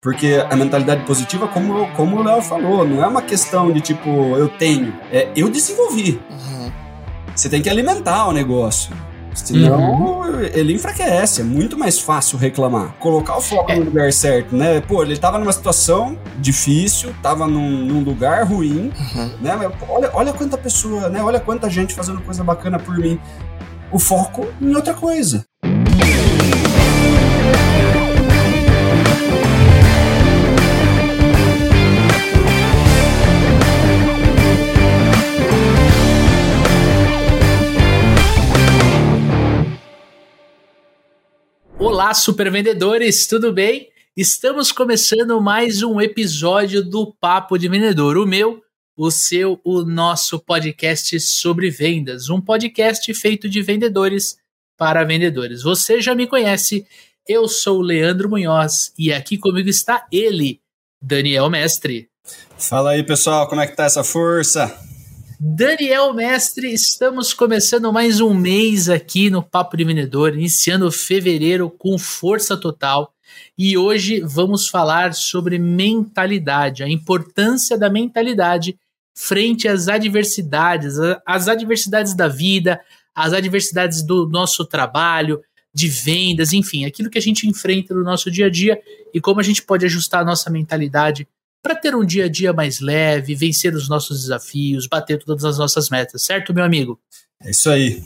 Porque a mentalidade positiva, como, como o Léo falou, não é uma questão de tipo, eu tenho, é eu desenvolvi. Uhum. Você tem que alimentar o negócio. Senão uhum. ele enfraquece, é muito mais fácil reclamar. Colocar o foco é. no lugar certo, né? Pô, ele tava numa situação difícil, tava num, num lugar ruim, uhum. né? Olha, olha quanta pessoa, né? Olha quanta gente fazendo coisa bacana por mim. O foco em outra coisa. Olá, super vendedores, tudo bem? Estamos começando mais um episódio do Papo de Vendedor, o meu, o seu, o nosso podcast sobre vendas, um podcast feito de vendedores para vendedores. Você já me conhece, eu sou o Leandro Munhoz e aqui comigo está ele, Daniel Mestre. Fala aí, pessoal, como é que tá essa força? Daniel Mestre, estamos começando mais um mês aqui no Papo de Vendedor, iniciando fevereiro com força total. E hoje vamos falar sobre mentalidade, a importância da mentalidade frente às adversidades, às adversidades da vida, às adversidades do nosso trabalho, de vendas, enfim, aquilo que a gente enfrenta no nosso dia a dia e como a gente pode ajustar a nossa mentalidade para ter um dia a dia mais leve, vencer os nossos desafios, bater todas as nossas metas, certo, meu amigo? É isso aí.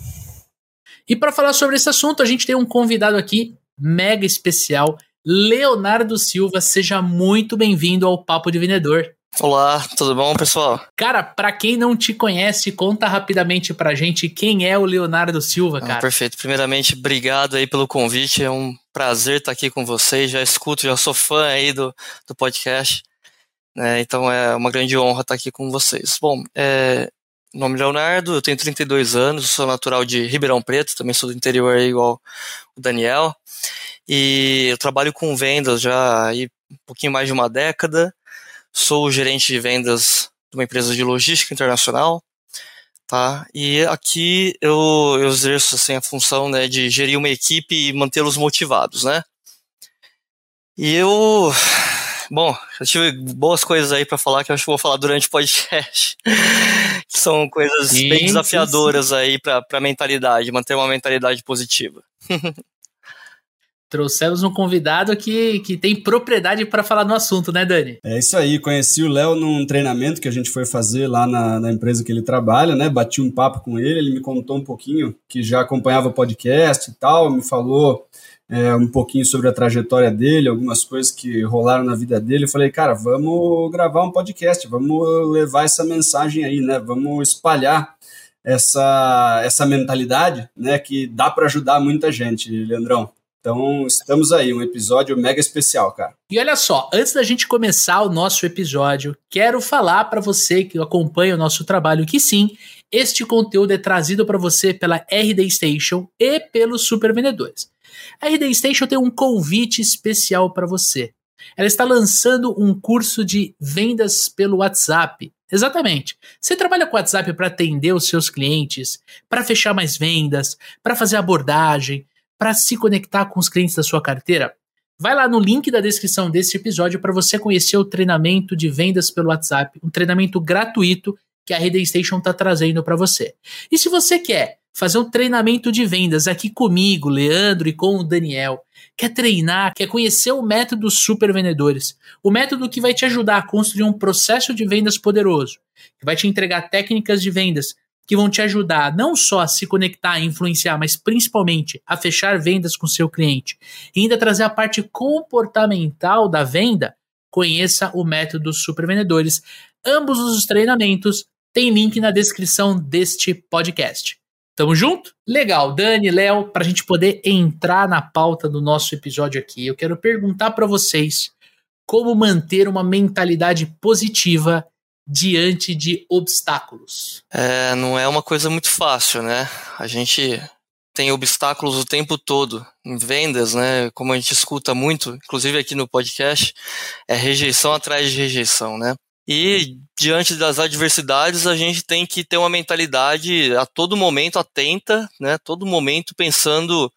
E para falar sobre esse assunto, a gente tem um convidado aqui mega especial, Leonardo Silva. Seja muito bem-vindo ao Papo de Vendedor. Olá, tudo bom, pessoal? Cara, para quem não te conhece, conta rapidamente pra gente quem é o Leonardo Silva, ah, cara. Ah, perfeito. Primeiramente, obrigado aí pelo convite. É um prazer estar aqui com vocês. Já escuto, já sou fã aí do, do podcast. Né? Então é uma grande honra estar aqui com vocês. Bom, é, nome é Leonardo, eu tenho 32 anos, sou natural de Ribeirão Preto, também sou do interior igual o Daniel. E eu trabalho com vendas já aí um pouquinho mais de uma década. Sou gerente de vendas de uma empresa de logística internacional. Tá? E aqui eu, eu exerço assim, a função né, de gerir uma equipe e mantê-los motivados, né? E eu Bom, eu tive boas coisas aí para falar que eu acho que vou falar durante o podcast. são coisas sim, bem desafiadoras sim, sim. aí para a mentalidade, manter uma mentalidade positiva. Trouxemos um convidado que, que tem propriedade para falar no assunto, né, Dani? É isso aí. Conheci o Léo num treinamento que a gente foi fazer lá na, na, empresa que ele trabalha, né? Bati um papo com ele, ele me contou um pouquinho que já acompanhava o podcast e tal, me falou é, um pouquinho sobre a trajetória dele, algumas coisas que rolaram na vida dele. Eu falei, cara, vamos gravar um podcast, vamos levar essa mensagem aí, né? Vamos espalhar essa, essa mentalidade, né? Que dá para ajudar muita gente, Leandrão. Então, estamos aí, um episódio mega especial, cara. E olha só, antes da gente começar o nosso episódio, quero falar para você que acompanha o nosso trabalho que sim, este conteúdo é trazido para você pela RD Station e pelos Super Vendedores. A RD Station tem um convite especial para você. Ela está lançando um curso de vendas pelo WhatsApp. Exatamente. Você trabalha com WhatsApp para atender os seus clientes, para fechar mais vendas, para fazer abordagem, para se conectar com os clientes da sua carteira? Vai lá no link da descrição desse episódio para você conhecer o treinamento de vendas pelo WhatsApp, um treinamento gratuito que a Rede Station está trazendo para você. E se você quer fazer um treinamento de vendas aqui comigo, Leandro e com o Daniel. Quer treinar, quer conhecer o método super vendedores, o método que vai te ajudar a construir um processo de vendas poderoso, que vai te entregar técnicas de vendas que vão te ajudar não só a se conectar e influenciar, mas principalmente a fechar vendas com seu cliente e ainda trazer a parte comportamental da venda, conheça o método super vendedores. Ambos os treinamentos têm link na descrição deste podcast. Tamo junto? Legal, Dani, Léo, para a gente poder entrar na pauta do nosso episódio aqui, eu quero perguntar para vocês como manter uma mentalidade positiva diante de obstáculos. É, não é uma coisa muito fácil, né? A gente tem obstáculos o tempo todo em vendas, né? Como a gente escuta muito, inclusive aqui no podcast, é rejeição atrás de rejeição, né? E diante das adversidades, a gente tem que ter uma mentalidade a todo momento atenta, né? Todo momento pensando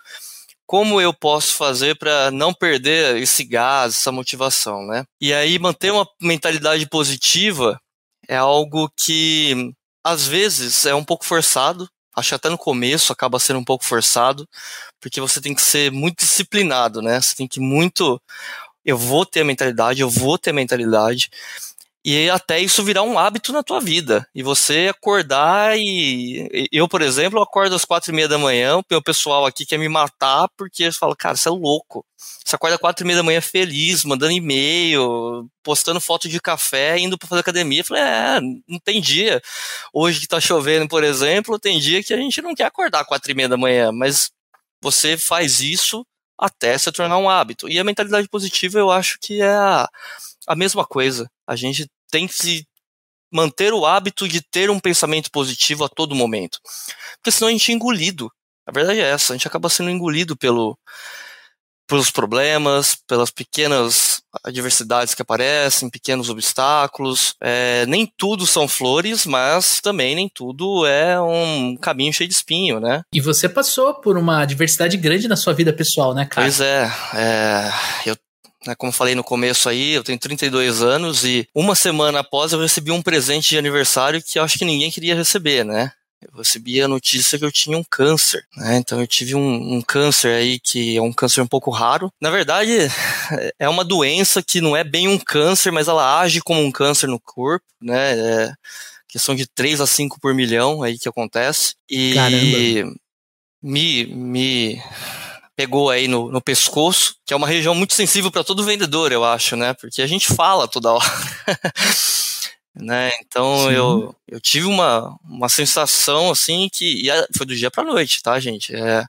como eu posso fazer para não perder esse gás, essa motivação, né? E aí manter uma mentalidade positiva é algo que às vezes é um pouco forçado, acho que até no começo acaba sendo um pouco forçado, porque você tem que ser muito disciplinado, né? Você tem que muito eu vou ter a mentalidade, eu vou ter a mentalidade, e até isso virar um hábito na tua vida. E você acordar e. Eu, por exemplo, acordo às quatro e meia da manhã, o pessoal aqui quer me matar porque eles falam, cara, você é louco. Você acorda às quatro e meia da manhã feliz, mandando e-mail, postando foto de café, indo para fazer academia. Eu falei, é, não tem dia. Hoje que tá chovendo, por exemplo, tem dia que a gente não quer acordar às quatro e meia da manhã, mas você faz isso até se tornar um hábito. E a mentalidade positiva eu acho que é a, a mesma coisa. A gente tem que manter o hábito de ter um pensamento positivo a todo momento. Porque senão a gente é engolido. A verdade é essa, a gente acaba sendo engolido pelo, pelos problemas, pelas pequenas adversidades que aparecem, pequenos obstáculos. É, nem tudo são flores, mas também nem tudo é um caminho cheio de espinho, né? E você passou por uma adversidade grande na sua vida pessoal, né, cara? Pois é, é eu como falei no começo aí, eu tenho 32 anos e uma semana após eu recebi um presente de aniversário que eu acho que ninguém queria receber, né? Eu recebi a notícia que eu tinha um câncer, né? Então eu tive um, um, câncer aí que é um câncer um pouco raro. Na verdade, é uma doença que não é bem um câncer, mas ela age como um câncer no corpo, né? É questão de 3 a 5 por milhão aí que acontece. E Caramba. me, me pegou aí no, no pescoço, que é uma região muito sensível para todo vendedor, eu acho, né? Porque a gente fala toda hora. né? Então eu, eu tive uma, uma sensação assim que foi do dia para noite, tá, gente? É,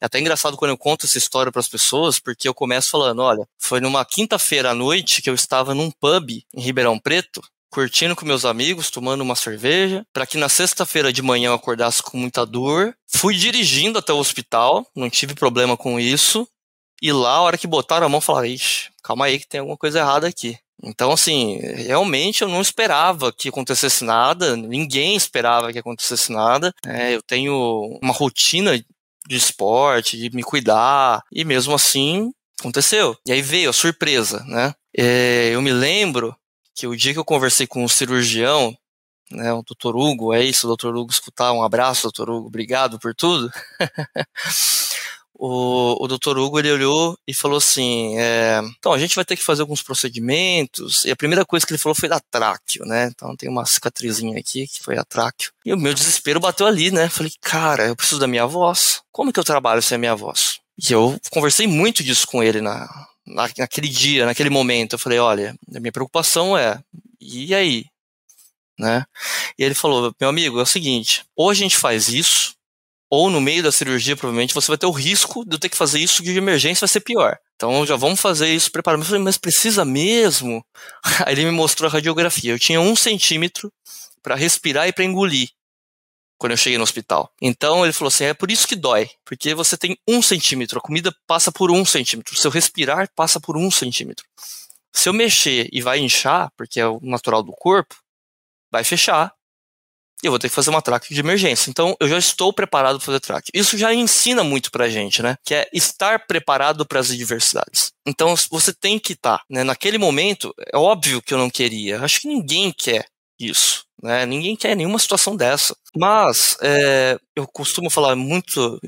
é até engraçado quando eu conto essa história para as pessoas, porque eu começo falando, olha, foi numa quinta-feira à noite que eu estava num pub em Ribeirão Preto curtindo com meus amigos, tomando uma cerveja, para que na sexta-feira de manhã eu acordasse com muita dor. Fui dirigindo até o hospital, não tive problema com isso. E lá, a hora que botaram a mão, falaram: Ixi, calma aí que tem alguma coisa errada aqui. Então, assim, realmente eu não esperava que acontecesse nada, ninguém esperava que acontecesse nada. É, eu tenho uma rotina de esporte, de me cuidar, e mesmo assim aconteceu. E aí veio a surpresa, né? É, eu me lembro que o dia que eu conversei com um cirurgião, né, o doutor Hugo, é isso, doutor Hugo escutar, um abraço, doutor Hugo, obrigado por tudo. o, o doutor Hugo, ele olhou e falou assim, é, então, a gente vai ter que fazer alguns procedimentos, e a primeira coisa que ele falou foi da tráqueo, né, então tem uma cicatrizinha aqui, que foi a tráqueo, e o meu desespero bateu ali, né, falei, cara, eu preciso da minha voz, como que eu trabalho sem a minha voz? E eu conversei muito disso com ele na, naquele dia, naquele momento, eu falei, olha, a minha preocupação é, e aí? Né? E ele falou, meu amigo, é o seguinte, ou a gente faz isso, ou no meio da cirurgia, provavelmente, você vai ter o risco de eu ter que fazer isso de emergência vai ser pior. Então já vamos fazer isso preparado. Eu falei, mas precisa mesmo? Aí ele me mostrou a radiografia. Eu tinha um centímetro para respirar e para engolir quando eu cheguei no hospital. Então ele falou assim: é por isso que dói, porque você tem um centímetro, a comida passa por um centímetro, o seu respirar passa por um centímetro. Se eu mexer e vai inchar, porque é o natural do corpo, vai fechar. E eu vou ter que fazer uma traque de emergência. Então, eu já estou preparado para fazer traque. Isso já ensina muito pra gente, né? Que é estar preparado para as adversidades. Então, você tem que estar. Tá, né? Naquele momento, é óbvio que eu não queria. Acho que ninguém quer isso. Né? Ninguém quer nenhuma situação dessa. Mas é, eu costumo falar muito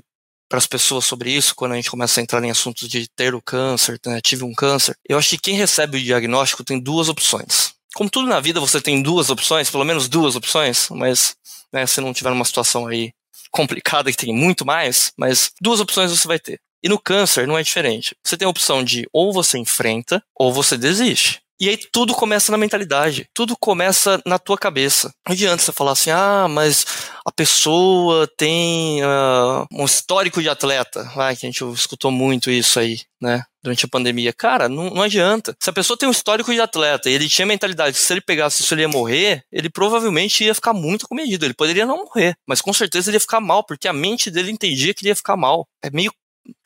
para as pessoas sobre isso quando a gente começa a entrar em assuntos de ter o câncer, né? tive um câncer. Eu acho que quem recebe o diagnóstico tem duas opções. Como tudo na vida, você tem duas opções, pelo menos duas opções, mas né, se não tiver uma situação aí complicada que tem muito mais, mas duas opções você vai ter. E no câncer não é diferente. Você tem a opção de ou você enfrenta ou você desiste. E aí tudo começa na mentalidade, tudo começa na tua cabeça. Não adianta você falar assim, ah, mas a pessoa tem uh, um histórico de atleta, vai, que a gente escutou muito isso aí, né? Durante a pandemia. Cara, não, não adianta. Se a pessoa tem um histórico de atleta e ele tinha a mentalidade que se ele pegasse isso ele ia morrer, ele provavelmente ia ficar muito comedido. Ele poderia não morrer, mas com certeza ele ia ficar mal, porque a mente dele entendia que ele ia ficar mal. É meio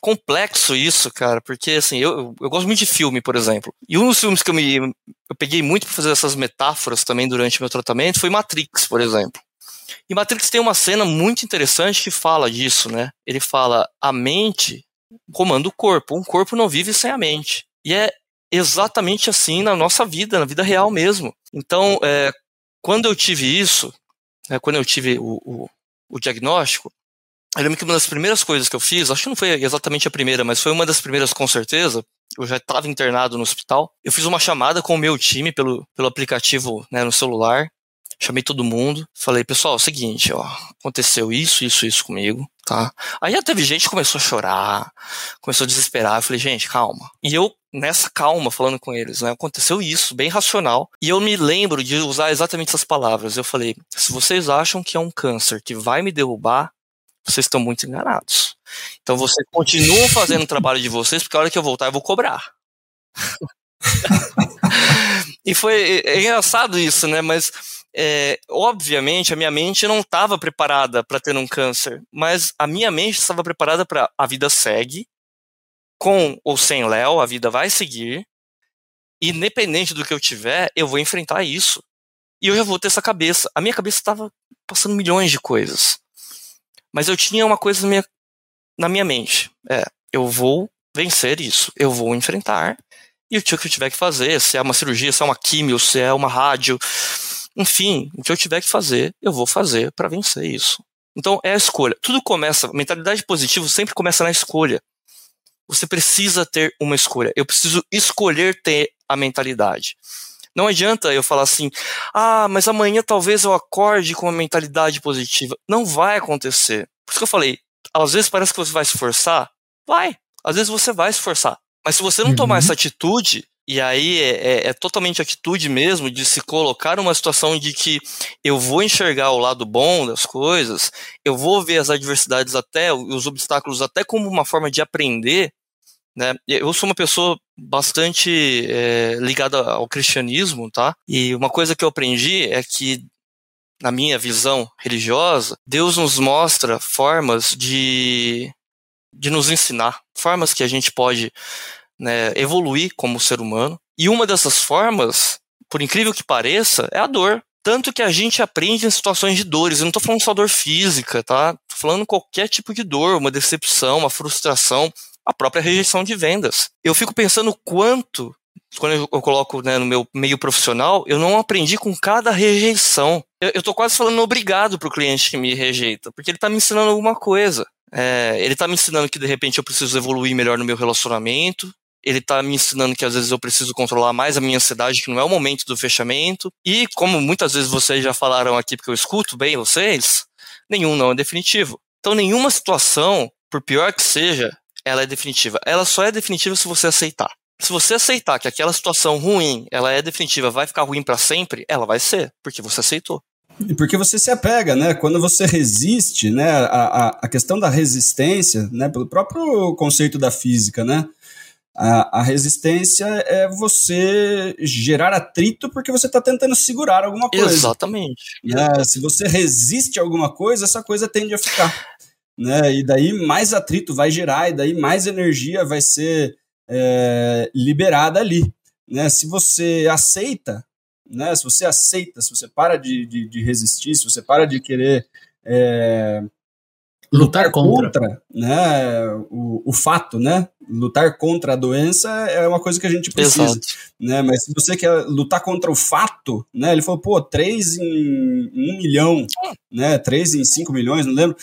complexo isso, cara, porque assim, eu, eu gosto muito de filme, por exemplo. E um dos filmes que eu me eu peguei muito para fazer essas metáforas também durante meu tratamento foi Matrix, por exemplo. E Matrix tem uma cena muito interessante que fala disso, né? Ele fala: a mente comanda o corpo. Um corpo não vive sem a mente. E é exatamente assim na nossa vida, na vida real mesmo. Então, é, quando eu tive isso, é, quando eu tive o, o, o diagnóstico, eu lembro que uma das primeiras coisas que eu fiz, acho que não foi exatamente a primeira, mas foi uma das primeiras com certeza, eu já estava internado no hospital, eu fiz uma chamada com o meu time pelo, pelo aplicativo né, no celular, chamei todo mundo, falei, pessoal, é o seguinte, ó, aconteceu isso, isso, isso comigo, tá? Aí já teve gente que começou a chorar, começou a desesperar, eu falei, gente, calma. E eu, nessa calma, falando com eles, né, aconteceu isso, bem racional, e eu me lembro de usar exatamente essas palavras. Eu falei, se vocês acham que é um câncer que vai me derrubar, vocês estão muito enganados. Então vocês continuam fazendo o trabalho de vocês, porque a hora que eu voltar eu vou cobrar. e foi é, é engraçado isso, né? Mas é, obviamente a minha mente não estava preparada para ter um câncer, mas a minha mente estava preparada para a vida segue, com ou sem Léo, a vida vai seguir, independente do que eu tiver, eu vou enfrentar isso. E eu já vou ter essa cabeça. A minha cabeça estava passando milhões de coisas. Mas eu tinha uma coisa na minha, na minha mente. É, eu vou vencer isso. Eu vou enfrentar. E o que eu tiver que fazer, se é uma cirurgia, se é uma químio, se é uma rádio, enfim, o que eu tiver que fazer, eu vou fazer para vencer isso. Então é a escolha. Tudo começa, mentalidade positiva sempre começa na escolha. Você precisa ter uma escolha. Eu preciso escolher ter a mentalidade. Não adianta eu falar assim, ah, mas amanhã talvez eu acorde com uma mentalidade positiva. Não vai acontecer. Por isso que eu falei, às vezes parece que você vai se forçar. Vai. Às vezes você vai se forçar. Mas se você não uhum. tomar essa atitude, e aí é, é, é, totalmente atitude mesmo de se colocar numa situação de que eu vou enxergar o lado bom das coisas, eu vou ver as adversidades até, os obstáculos até como uma forma de aprender. Né? Eu sou uma pessoa bastante é, ligada ao cristianismo, tá? E uma coisa que eu aprendi é que na minha visão religiosa, Deus nos mostra formas de, de nos ensinar, formas que a gente pode né, evoluir como ser humano. E uma dessas formas, por incrível que pareça, é a dor. Tanto que a gente aprende em situações de dores. Eu não estou falando só dor física, tá? Tô falando qualquer tipo de dor, uma decepção, uma frustração, a própria rejeição de vendas. Eu fico pensando quanto, quando eu, coloco né, no meu meio profissional, eu não aprendi com cada rejeição. Eu, tô quase falando obrigado pro cliente que me rejeita, porque ele está me ensinando alguma coisa. É, ele está me ensinando que de repente eu preciso evoluir melhor no meu relacionamento, ele está me ensinando que às vezes eu preciso controlar mais a minha ansiedade, que não é o momento do fechamento. E como muitas vezes vocês já falaram aqui, porque eu escuto bem vocês, nenhum não é definitivo. Então nenhuma situação, por pior que seja, ela é definitiva. Ela só é definitiva se você aceitar. Se você aceitar que aquela situação ruim, ela é definitiva, vai ficar ruim para sempre, ela vai ser, porque você aceitou. E porque você se apega, né? Quando você resiste, né? A, a, a questão da resistência, né? Pelo próprio conceito da física, né? A, a, resistência é você gerar atrito porque você está tentando segurar alguma coisa. Exatamente. Né? Se você resiste a alguma coisa, essa coisa tende a ficar. Né? E daí mais atrito vai gerar, e daí mais energia vai ser é, liberada ali. Né? Se você aceita, né? se você aceita, se você para de, de, de resistir, se você para de querer é, lutar, contra, contra né, o, o fato, né? Lutar contra a doença é uma coisa que a gente precisa, Exato. né? Mas se você quer lutar contra o fato, né? Ele falou, pô, três em um milhão, né? Três em cinco milhões, não lembro.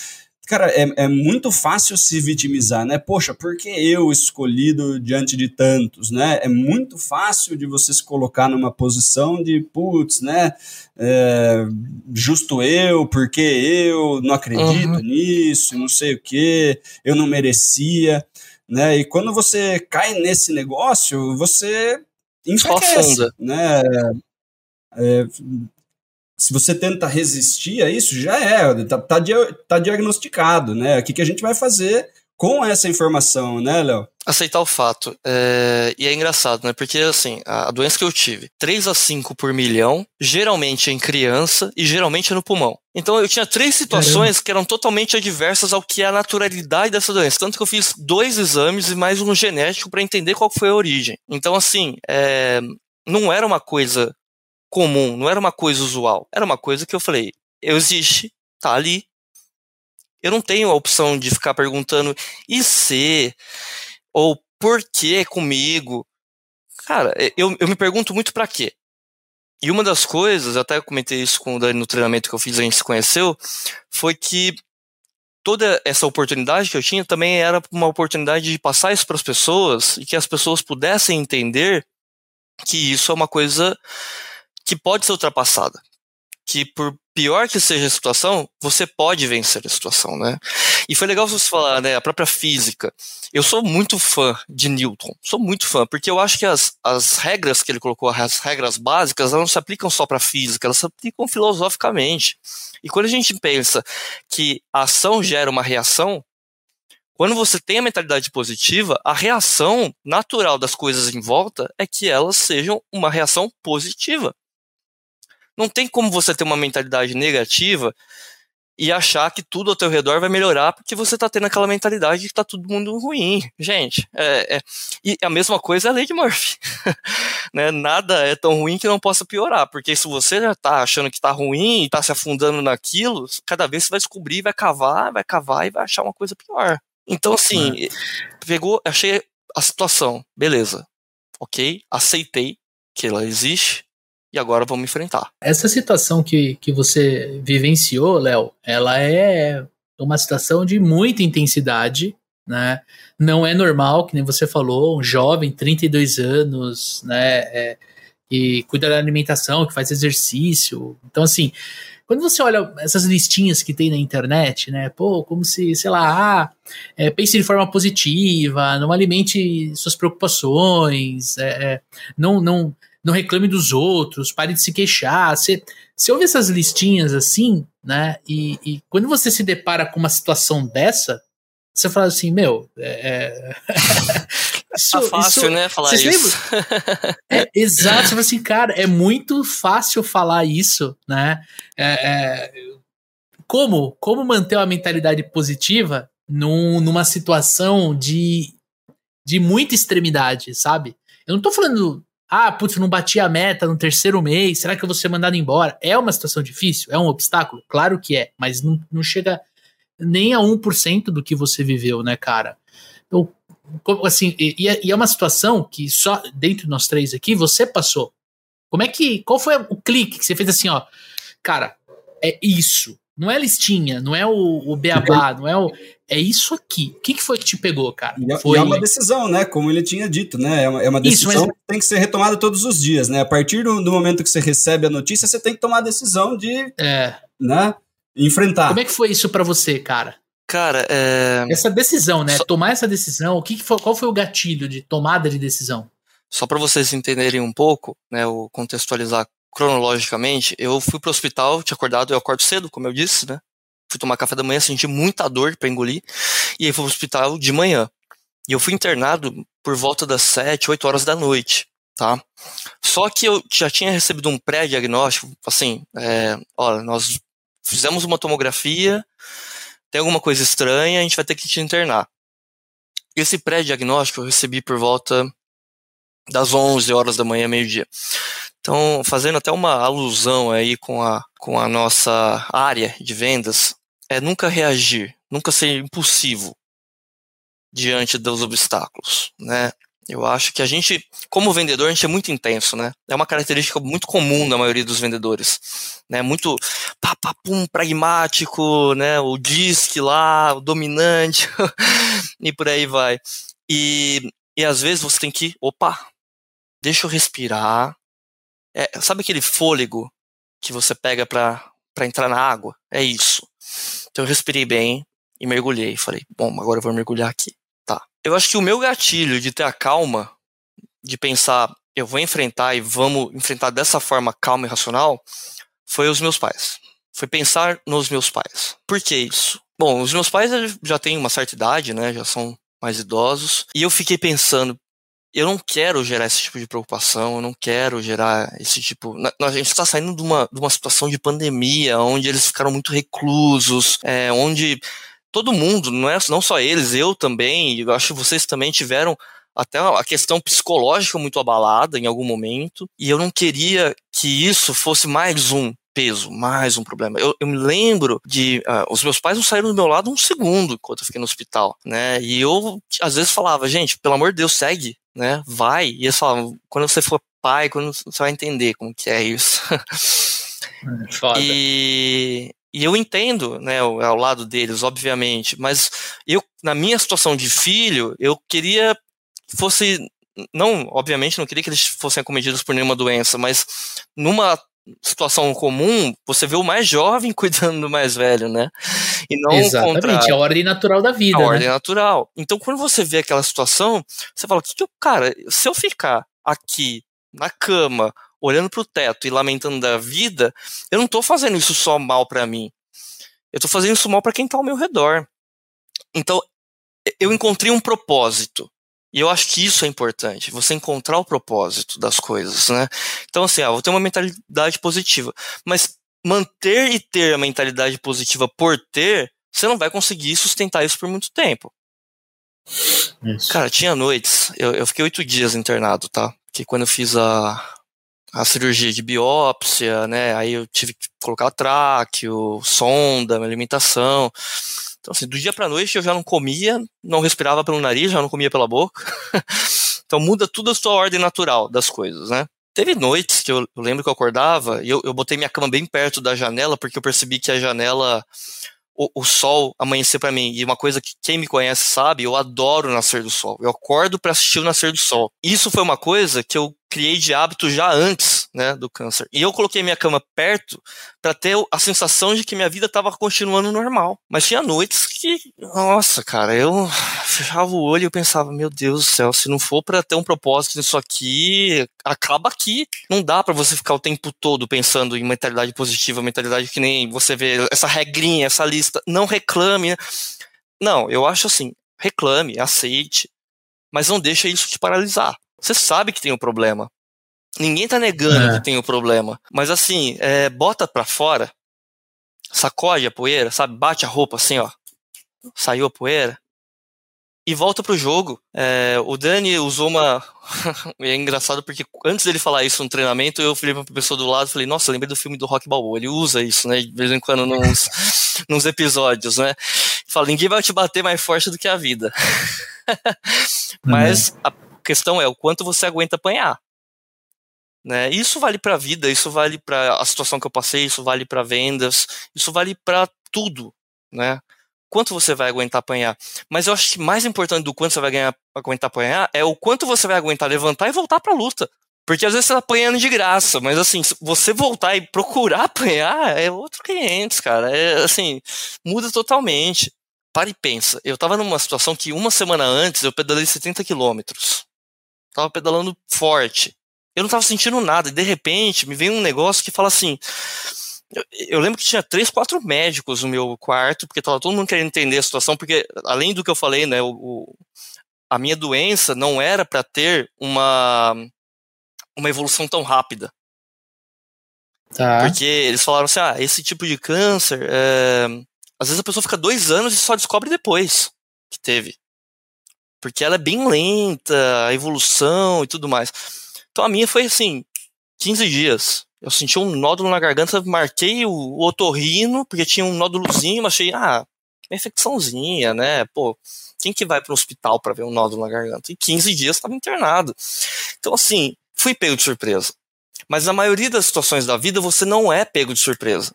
Cara, é, é muito fácil se vitimizar, né? Poxa, por que eu escolhido diante de tantos, né? É muito fácil de você se colocar numa posição de, putz, né? É, justo eu, porque eu não acredito uhum. nisso, não sei o que, eu não merecia, né? E quando você cai nesse negócio, você enfraquece, né? É, se você tenta resistir a isso, já é, tá, tá, tá diagnosticado, né? O que, que a gente vai fazer com essa informação, né, Léo? Aceitar o fato. É... E é engraçado, né? Porque, assim, a doença que eu tive, 3 a 5 por milhão, geralmente em criança e geralmente no pulmão. Então eu tinha três situações Caramba. que eram totalmente adversas ao que é a naturalidade dessa doença. Tanto que eu fiz dois exames e mais um genético para entender qual foi a origem. Então, assim, é... não era uma coisa comum, não era uma coisa usual. Era uma coisa que eu falei, eu existe, tá ali. Eu não tenho a opção de ficar perguntando e se, ou por que comigo. Cara, eu, eu me pergunto muito para quê. E uma das coisas, até comentei isso com o Dani no treinamento que eu fiz, a gente se conheceu, foi que toda essa oportunidade que eu tinha também era uma oportunidade de passar isso para as pessoas e que as pessoas pudessem entender que isso é uma coisa que pode ser ultrapassada. Que por pior que seja a situação, você pode vencer a situação, né? E foi legal você falar, né, a própria física. Eu sou muito fã de Newton, sou muito fã, porque eu acho que as, as regras que ele colocou, as regras básicas, elas não se aplicam só para física, elas se aplicam filosoficamente. E quando a gente pensa que a ação gera uma reação, quando você tem a mentalidade positiva, a reação natural das coisas em volta é que elas sejam uma reação positiva. Não tem como você ter uma mentalidade negativa e achar que tudo ao teu redor vai melhorar porque você está tendo aquela mentalidade de que está todo mundo ruim. Gente, é, é, e a mesma coisa é a lei de Murphy. né? Nada é tão ruim que não possa piorar, porque se você já está achando que está ruim e está se afundando naquilo, cada vez você vai descobrir, vai cavar, vai cavar e vai achar uma coisa pior. Então, assim, é. pegou, achei a situação, beleza, ok, aceitei que ela existe, e agora vamos enfrentar. Essa situação que, que você vivenciou, Léo, ela é uma situação de muita intensidade, né? Não é normal, que nem você falou, um jovem, 32 anos, né? É, que cuida da alimentação, que faz exercício. Então, assim, quando você olha essas listinhas que tem na internet, né? Pô, como se, sei lá, ah, é, pense de forma positiva, não alimente suas preocupações, é, é não, não não reclame dos outros, pare de se queixar. Você, você ouve essas listinhas assim, né? E, e quando você se depara com uma situação dessa, você fala assim, meu, é, é isso, tá fácil, isso, né, falar isso. é, exato, você fala assim, cara, é muito fácil falar isso, né? É, é, como, como manter uma mentalidade positiva num, numa situação de, de muita extremidade, sabe? Eu não tô falando ah, putz, não bati a meta no terceiro mês, será que eu vou ser mandado embora? É uma situação difícil? É um obstáculo? Claro que é, mas não, não chega nem a 1% do que você viveu, né, cara? Então, assim, e, e é uma situação que só dentro de nós três aqui você passou. Como é que. Qual foi o clique que você fez assim, ó? Cara, é isso. Não é listinha, não é o, o beabá, não é o. É isso aqui. O que, que foi que te pegou, cara? E, é, foi... e é uma decisão, né? Como ele tinha dito, né? É uma, é uma decisão isso, mas... que tem que ser retomada todos os dias, né? A partir do, do, momento que você recebe a notícia, você tem que tomar a decisão de. É. Né? Enfrentar. Como é que foi isso para você, cara? Cara, é... Essa decisão, né? Só... Tomar essa decisão, o que, que foi, qual foi o gatilho de tomada de decisão? Só para vocês entenderem um pouco, né, o contextualizar cronologicamente, eu fui pro hospital, tinha acordado, eu acordo cedo, como eu disse, né? Fui tomar café da manhã, senti muita dor para engolir, e aí fui pro hospital de manhã. E eu fui internado por volta das 7, 8 horas da noite, tá? Só que eu já tinha recebido um pré-diagnóstico, assim, é, olha, nós fizemos uma tomografia, tem alguma coisa estranha, a gente vai ter que te internar. Esse pré-diagnóstico eu recebi por volta das 11 horas da manhã, meio-dia. Então, fazendo até uma alusão aí com a, com a nossa área de vendas, é nunca reagir, nunca ser impulsivo diante dos obstáculos, né? Eu acho que a gente, como vendedor, a gente é muito intenso, né? É uma característica muito comum da maioria dos vendedores, né? Muito papapum, pragmático, né? O disque lá, o dominante e por aí vai. E, e às vezes você tem que, opa, deixa eu respirar, é, sabe aquele fôlego que você pega para entrar na água? É isso. Então eu respirei bem e mergulhei. Falei, bom, agora eu vou mergulhar aqui. Tá. Eu acho que o meu gatilho de ter a calma, de pensar, eu vou enfrentar e vamos enfrentar dessa forma calma e racional, foi os meus pais. Foi pensar nos meus pais. Por que isso? Bom, os meus pais já têm uma certa idade, né? Já são mais idosos. E eu fiquei pensando, eu não quero gerar esse tipo de preocupação, eu não quero gerar esse tipo. A gente está saindo de uma, de uma situação de pandemia, onde eles ficaram muito reclusos, é, onde todo mundo, não, é, não só eles, eu também, eu acho que vocês também tiveram até a questão psicológica muito abalada em algum momento, e eu não queria que isso fosse mais um peso, mais um problema. Eu, eu me lembro de. Uh, os meus pais não saíram do meu lado um segundo enquanto eu fiquei no hospital, né? E eu, às vezes, falava, gente, pelo amor de Deus, segue, né? Vai. E eles falavam, quando você for pai, quando você vai entender como que é isso. É, foda. E, e eu entendo, né, ao lado deles, obviamente, mas eu, na minha situação de filho, eu queria que fosse, não, obviamente, não queria que eles fossem acometidos por nenhuma doença, mas numa situação comum, você vê o mais jovem cuidando do mais velho, né? E não Exatamente, é a ordem natural da vida. A né? ordem natural. Então, quando você vê aquela situação, você fala, que, que eu, cara, se eu ficar aqui na cama olhando para o teto e lamentando da vida, eu não estou fazendo isso só mal para mim. Eu estou fazendo isso mal para quem está ao meu redor. Então, eu encontrei um propósito. E eu acho que isso é importante, você encontrar o propósito das coisas, né? Então, assim, ah, vou ter uma mentalidade positiva. Mas manter e ter a mentalidade positiva por ter, você não vai conseguir sustentar isso por muito tempo. Isso. Cara, tinha noites, eu, eu fiquei oito dias internado, tá? Que quando eu fiz a, a cirurgia de biópsia, né? Aí eu tive que colocar tráqueo, sonda, alimentação. Então, assim, do dia pra noite eu já não comia, não respirava pelo nariz, já não comia pela boca. então muda tudo a sua ordem natural das coisas, né? Teve noites que eu, eu lembro que eu acordava e eu, eu botei minha cama bem perto da janela porque eu percebi que a janela o, o sol amanhecer para mim. E uma coisa que quem me conhece sabe, eu adoro o nascer do sol. Eu acordo para assistir o nascer do sol. Isso foi uma coisa que eu criei de hábito já antes, né, do câncer. E eu coloquei minha cama perto para ter a sensação de que minha vida estava continuando normal. Mas tinha noites que, nossa, cara, eu fechava o olho e pensava, meu Deus do céu, se não for para ter um propósito nisso aqui, acaba aqui. Não dá para você ficar o tempo todo pensando em mentalidade positiva, mentalidade que nem você vê essa regrinha, essa lista, não reclame. Né? Não, eu acho assim, reclame, aceite, mas não deixa isso te paralisar. Você sabe que tem um problema. Ninguém tá negando é. que tem um problema. Mas assim, é, bota pra fora, sacode a poeira, sabe? Bate a roupa assim, ó. Saiu a poeira. E volta pro jogo. É, o Dani usou uma. é engraçado porque antes dele falar isso no treinamento, eu falei pra pessoa do lado, falei, nossa, lembrei do filme do Rock Balboa. Ele usa isso, né? De vez em quando nos, nos episódios, né? Fala, ninguém vai te bater mais forte do que a vida. Mas uhum. a questão é o quanto você aguenta apanhar. Né? Isso vale para a vida, isso vale para a situação que eu passei, isso vale para vendas, isso vale para tudo, né? Quanto você vai aguentar apanhar? Mas eu acho que mais importante do quanto você vai ganhar, aguentar apanhar é o quanto você vai aguentar levantar e voltar para a luta. Porque às vezes você tá apanhando de graça, mas assim, você voltar e procurar apanhar, é outro cliente, cara. É assim, muda totalmente. Para e pensa. Eu tava numa situação que uma semana antes eu pedalei 70 quilômetros tava pedalando forte. Eu não tava sentindo nada, e de repente me veio um negócio que fala assim. Eu, eu, lembro que tinha três, quatro médicos no meu quarto, porque tava todo mundo querendo entender a situação, porque além do que eu falei, né, o, o a minha doença não era para ter uma, uma evolução tão rápida. Tá. Porque eles falaram assim: ah, esse tipo de câncer, é... às vezes a pessoa fica dois anos e só descobre depois que teve porque ela é bem lenta, a evolução e tudo mais. Então a minha foi assim, 15 dias. Eu senti um nódulo na garganta, marquei o, otorrino, porque tinha um nódulozinho, mas achei, ah, uma infecçãozinha, né? Pô, quem que vai para o hospital para ver um nódulo na garganta? E 15 dias estava internado. Então, assim, fui pego de surpresa. Mas na maioria das situações da vida, você não é pego de surpresa.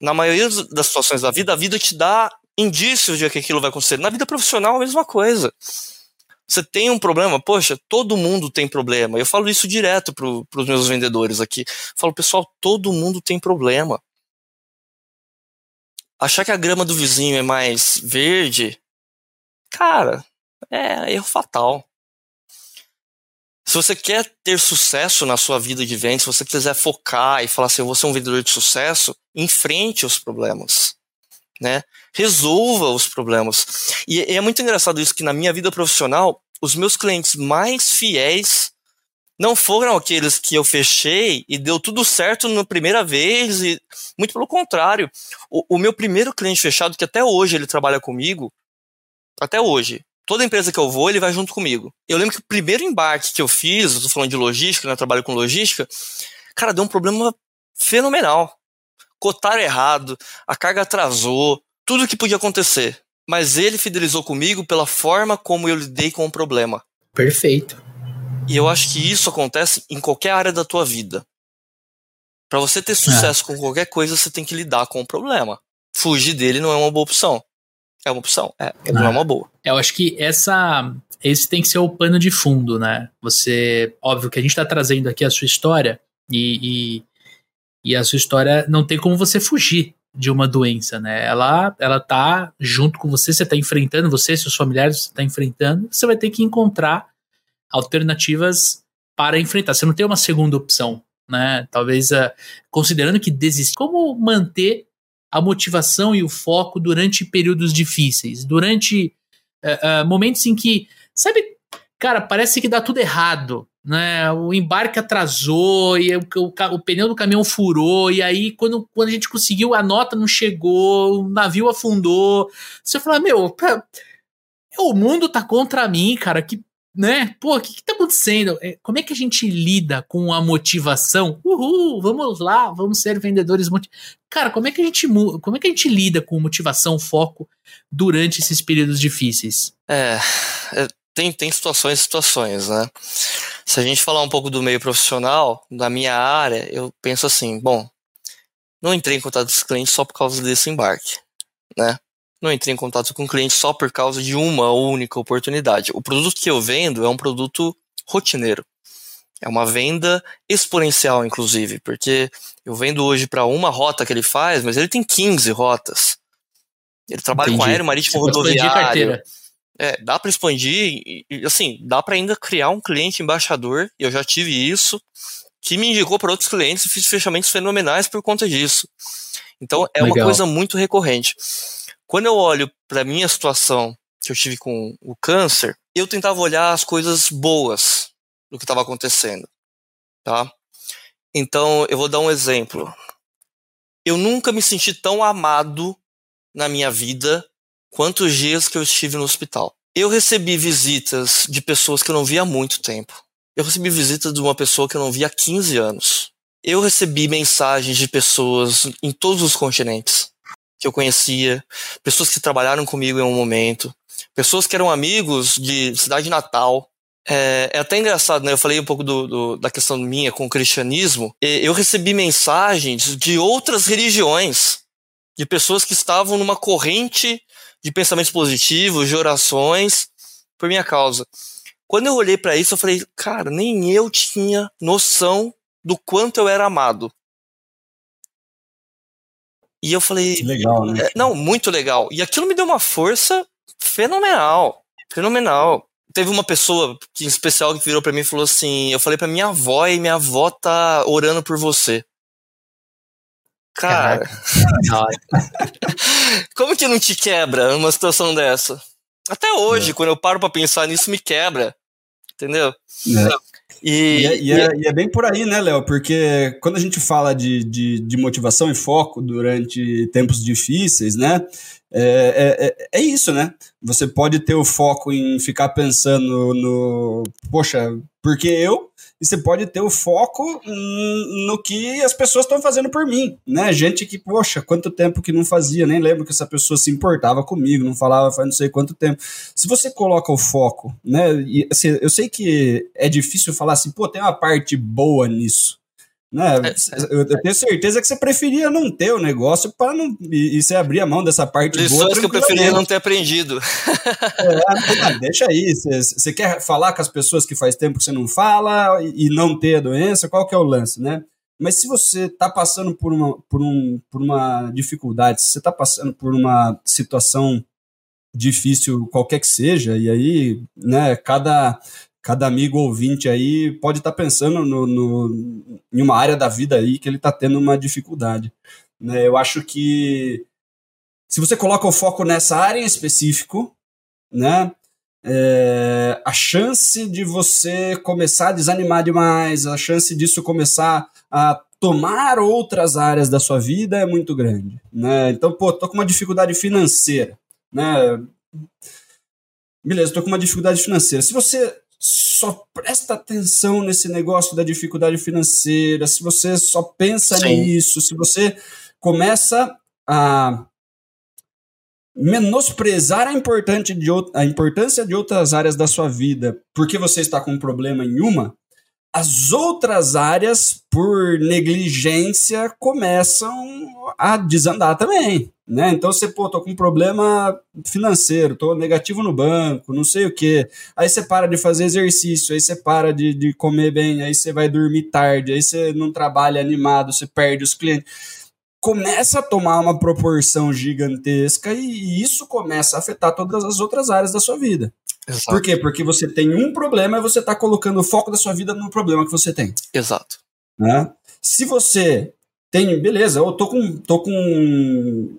Na maioria das situações da vida, a vida te dá indícios de que aquilo vai acontecer. Na vida profissional, a mesma coisa. Você tem um problema, poxa, todo mundo tem problema. Eu falo isso direto para os meus vendedores aqui. Eu falo, pessoal, todo mundo tem problema. Achar que a grama do vizinho é mais verde, cara, é erro fatal. Se você quer ter sucesso na sua vida de vendas, se você quiser focar e falar assim, eu vou ser um vendedor de sucesso, enfrente os problemas né? Resolva os problemas. E, é muito engraçado isso que na minha vida profissional, os meus clientes mais fiéis não foram aqueles que eu fechei e deu tudo certo na primeira vez, e muito pelo contrário. O, o, meu primeiro cliente fechado, que até hoje ele trabalha comigo, até hoje, toda empresa que eu vou, ele vai junto comigo. Eu lembro que o primeiro embarque que eu fiz, tô falando de logística, né, eu trabalho com logística, cara, deu um problema fenomenal. cotaram errado, a carga atrasou, tudo que podia acontecer. Mas ele fidelizou comigo pela forma como eu lidei com o problema. Perfeito. E eu acho que isso acontece em qualquer área da tua vida. Para você ter sucesso é. com qualquer coisa, você tem que lidar com o problema. Fugir dele não é uma boa opção. É uma opção, é, não é uma boa. Eu acho que essa esse tem que ser o pano de fundo, né? Você, óbvio que a gente está trazendo aqui a sua história e, e, e, a sua história não tem como você fugir de uma doença, né? Ela, ela tá junto com você, você está enfrentando, você, seus familiares, você está enfrentando, você vai ter que encontrar alternativas para enfrentar. Você não tem uma segunda opção, né? Talvez uh, considerando que desistir. Como manter a motivação e o foco durante períodos difíceis, durante uh, uh, momentos em que Sabe, cara, parece que dá tudo errado. Né, o embarque atrasou e o, o, o, pneu do caminhão furou, e aí quando, quando a gente conseguiu, a nota não chegou, o navio afundou. Você fala, meu, o mundo tá contra mim, cara, que, né, pô, o que, que tá acontecendo? É, como é que a gente lida com a motivação? Uhul, vamos lá, vamos ser vendedores Cara, como é que a gente como é que a gente lida com motivação, foco durante esses períodos difíceis? É, é tem, tem situações e situações, né? Se a gente falar um pouco do meio profissional, da minha área, eu penso assim, bom, não entrei em contato com os clientes só por causa desse embarque, né? Não entrei em contato com o cliente só por causa de uma única oportunidade. O produto que eu vendo é um produto rotineiro. É uma venda exponencial, inclusive, porque eu vendo hoje para uma rota que ele faz, mas ele tem 15 rotas. Ele trabalha Entendi. com aéreo, marítimo, rodoviário. É, dá para expandir e, assim, dá para ainda criar um cliente embaixador, eu já tive isso, que me indicou para outros clientes e fiz fechamentos fenomenais por conta disso. Então é Legal. uma coisa muito recorrente. Quando eu olho para minha situação que eu tive com o câncer, eu tentava olhar as coisas boas do que estava acontecendo, tá? Então eu vou dar um exemplo. Eu nunca me senti tão amado na minha vida quantos dias que eu estive no hospital. Eu recebi visitas de pessoas que eu não via há muito tempo. Eu recebi visitas de uma pessoa que eu não via há 15 anos. Eu recebi mensagens de pessoas em todos os continentes que eu conhecia, pessoas que trabalharam comigo em um momento, pessoas que eram amigos de cidade natal. É, é até engraçado, né? Eu falei um pouco do, do, da questão minha com o cristianismo. Eu recebi mensagens de outras religiões, de pessoas que estavam numa corrente de pensamentos positivos, de orações por minha causa. Quando eu olhei para isso, eu falei, cara, nem eu tinha noção do quanto eu era amado. E eu falei. Que legal, né? É, não, muito legal. E aquilo me deu uma força fenomenal. Fenomenal. Teve uma pessoa que, em especial que virou para mim e falou assim: Eu falei pra minha avó e minha avó tá orando por você. Cara, como que não te quebra numa situação dessa? Até hoje, é. quando eu paro para pensar nisso, me quebra. Entendeu? É. E, e, é, e, é, e, é, bem por aí, né, Léo? Porque quando a gente fala de, de, de, motivação e foco durante tempos difíceis, né? É, é, é, isso, né? Você pode ter o foco em ficar pensando no, poxa, porque eu e você pode ter o foco no que as pessoas estão fazendo por mim, né? Gente que, poxa, quanto tempo que não fazia, nem lembro que essa pessoa se importava comigo, não falava faz não sei quanto tempo. Se você coloca o foco, né? E, assim, eu sei que é difícil falar assim, pô, tem uma parte boa nisso. Né? É, eu, tenho certeza que você preferia não ter o negócio para não e, e você abrir a mão dessa parte Lições boa. que eu preferia não ter aprendido. É, deixa aí. Você, você quer falar com as pessoas que faz tempo que você não fala e, e não ter a doença? Qual que é o lance, né? Mas se você está passando por uma, por, um, por uma dificuldade, se você está passando por uma situação difícil, qualquer que seja, e aí, né, cada cada amigo ouvinte aí pode estar tá pensando no, no, em uma área da vida aí que ele está tendo uma dificuldade. Né? Eu acho que se você coloca o foco nessa área em específico, né, é, a chance de você começar a desanimar demais, a chance disso começar a tomar outras áreas da sua vida é muito grande. Né? Então, pô, tô com uma dificuldade financeira. Né? Beleza, tô com uma dificuldade financeira. Se você só presta atenção nesse negócio da dificuldade financeira, se você só pensa Sim. nisso, se você começa a menosprezar a, importante de, a importância de outras áreas da sua vida porque você está com um problema em uma, as outras áreas, por negligência, começam a desandar também. Né? Então você, pô, tô com um problema financeiro, tô negativo no banco, não sei o quê. Aí você para de fazer exercício, aí você para de, de comer bem, aí você vai dormir tarde, aí você não trabalha animado, você perde os clientes começa a tomar uma proporção gigantesca e isso começa a afetar todas as outras áreas da sua vida. Exato. Por quê? Porque você tem um problema e você está colocando o foco da sua vida no problema que você tem. Exato. Né? Se você tem, beleza, eu tô com, tô com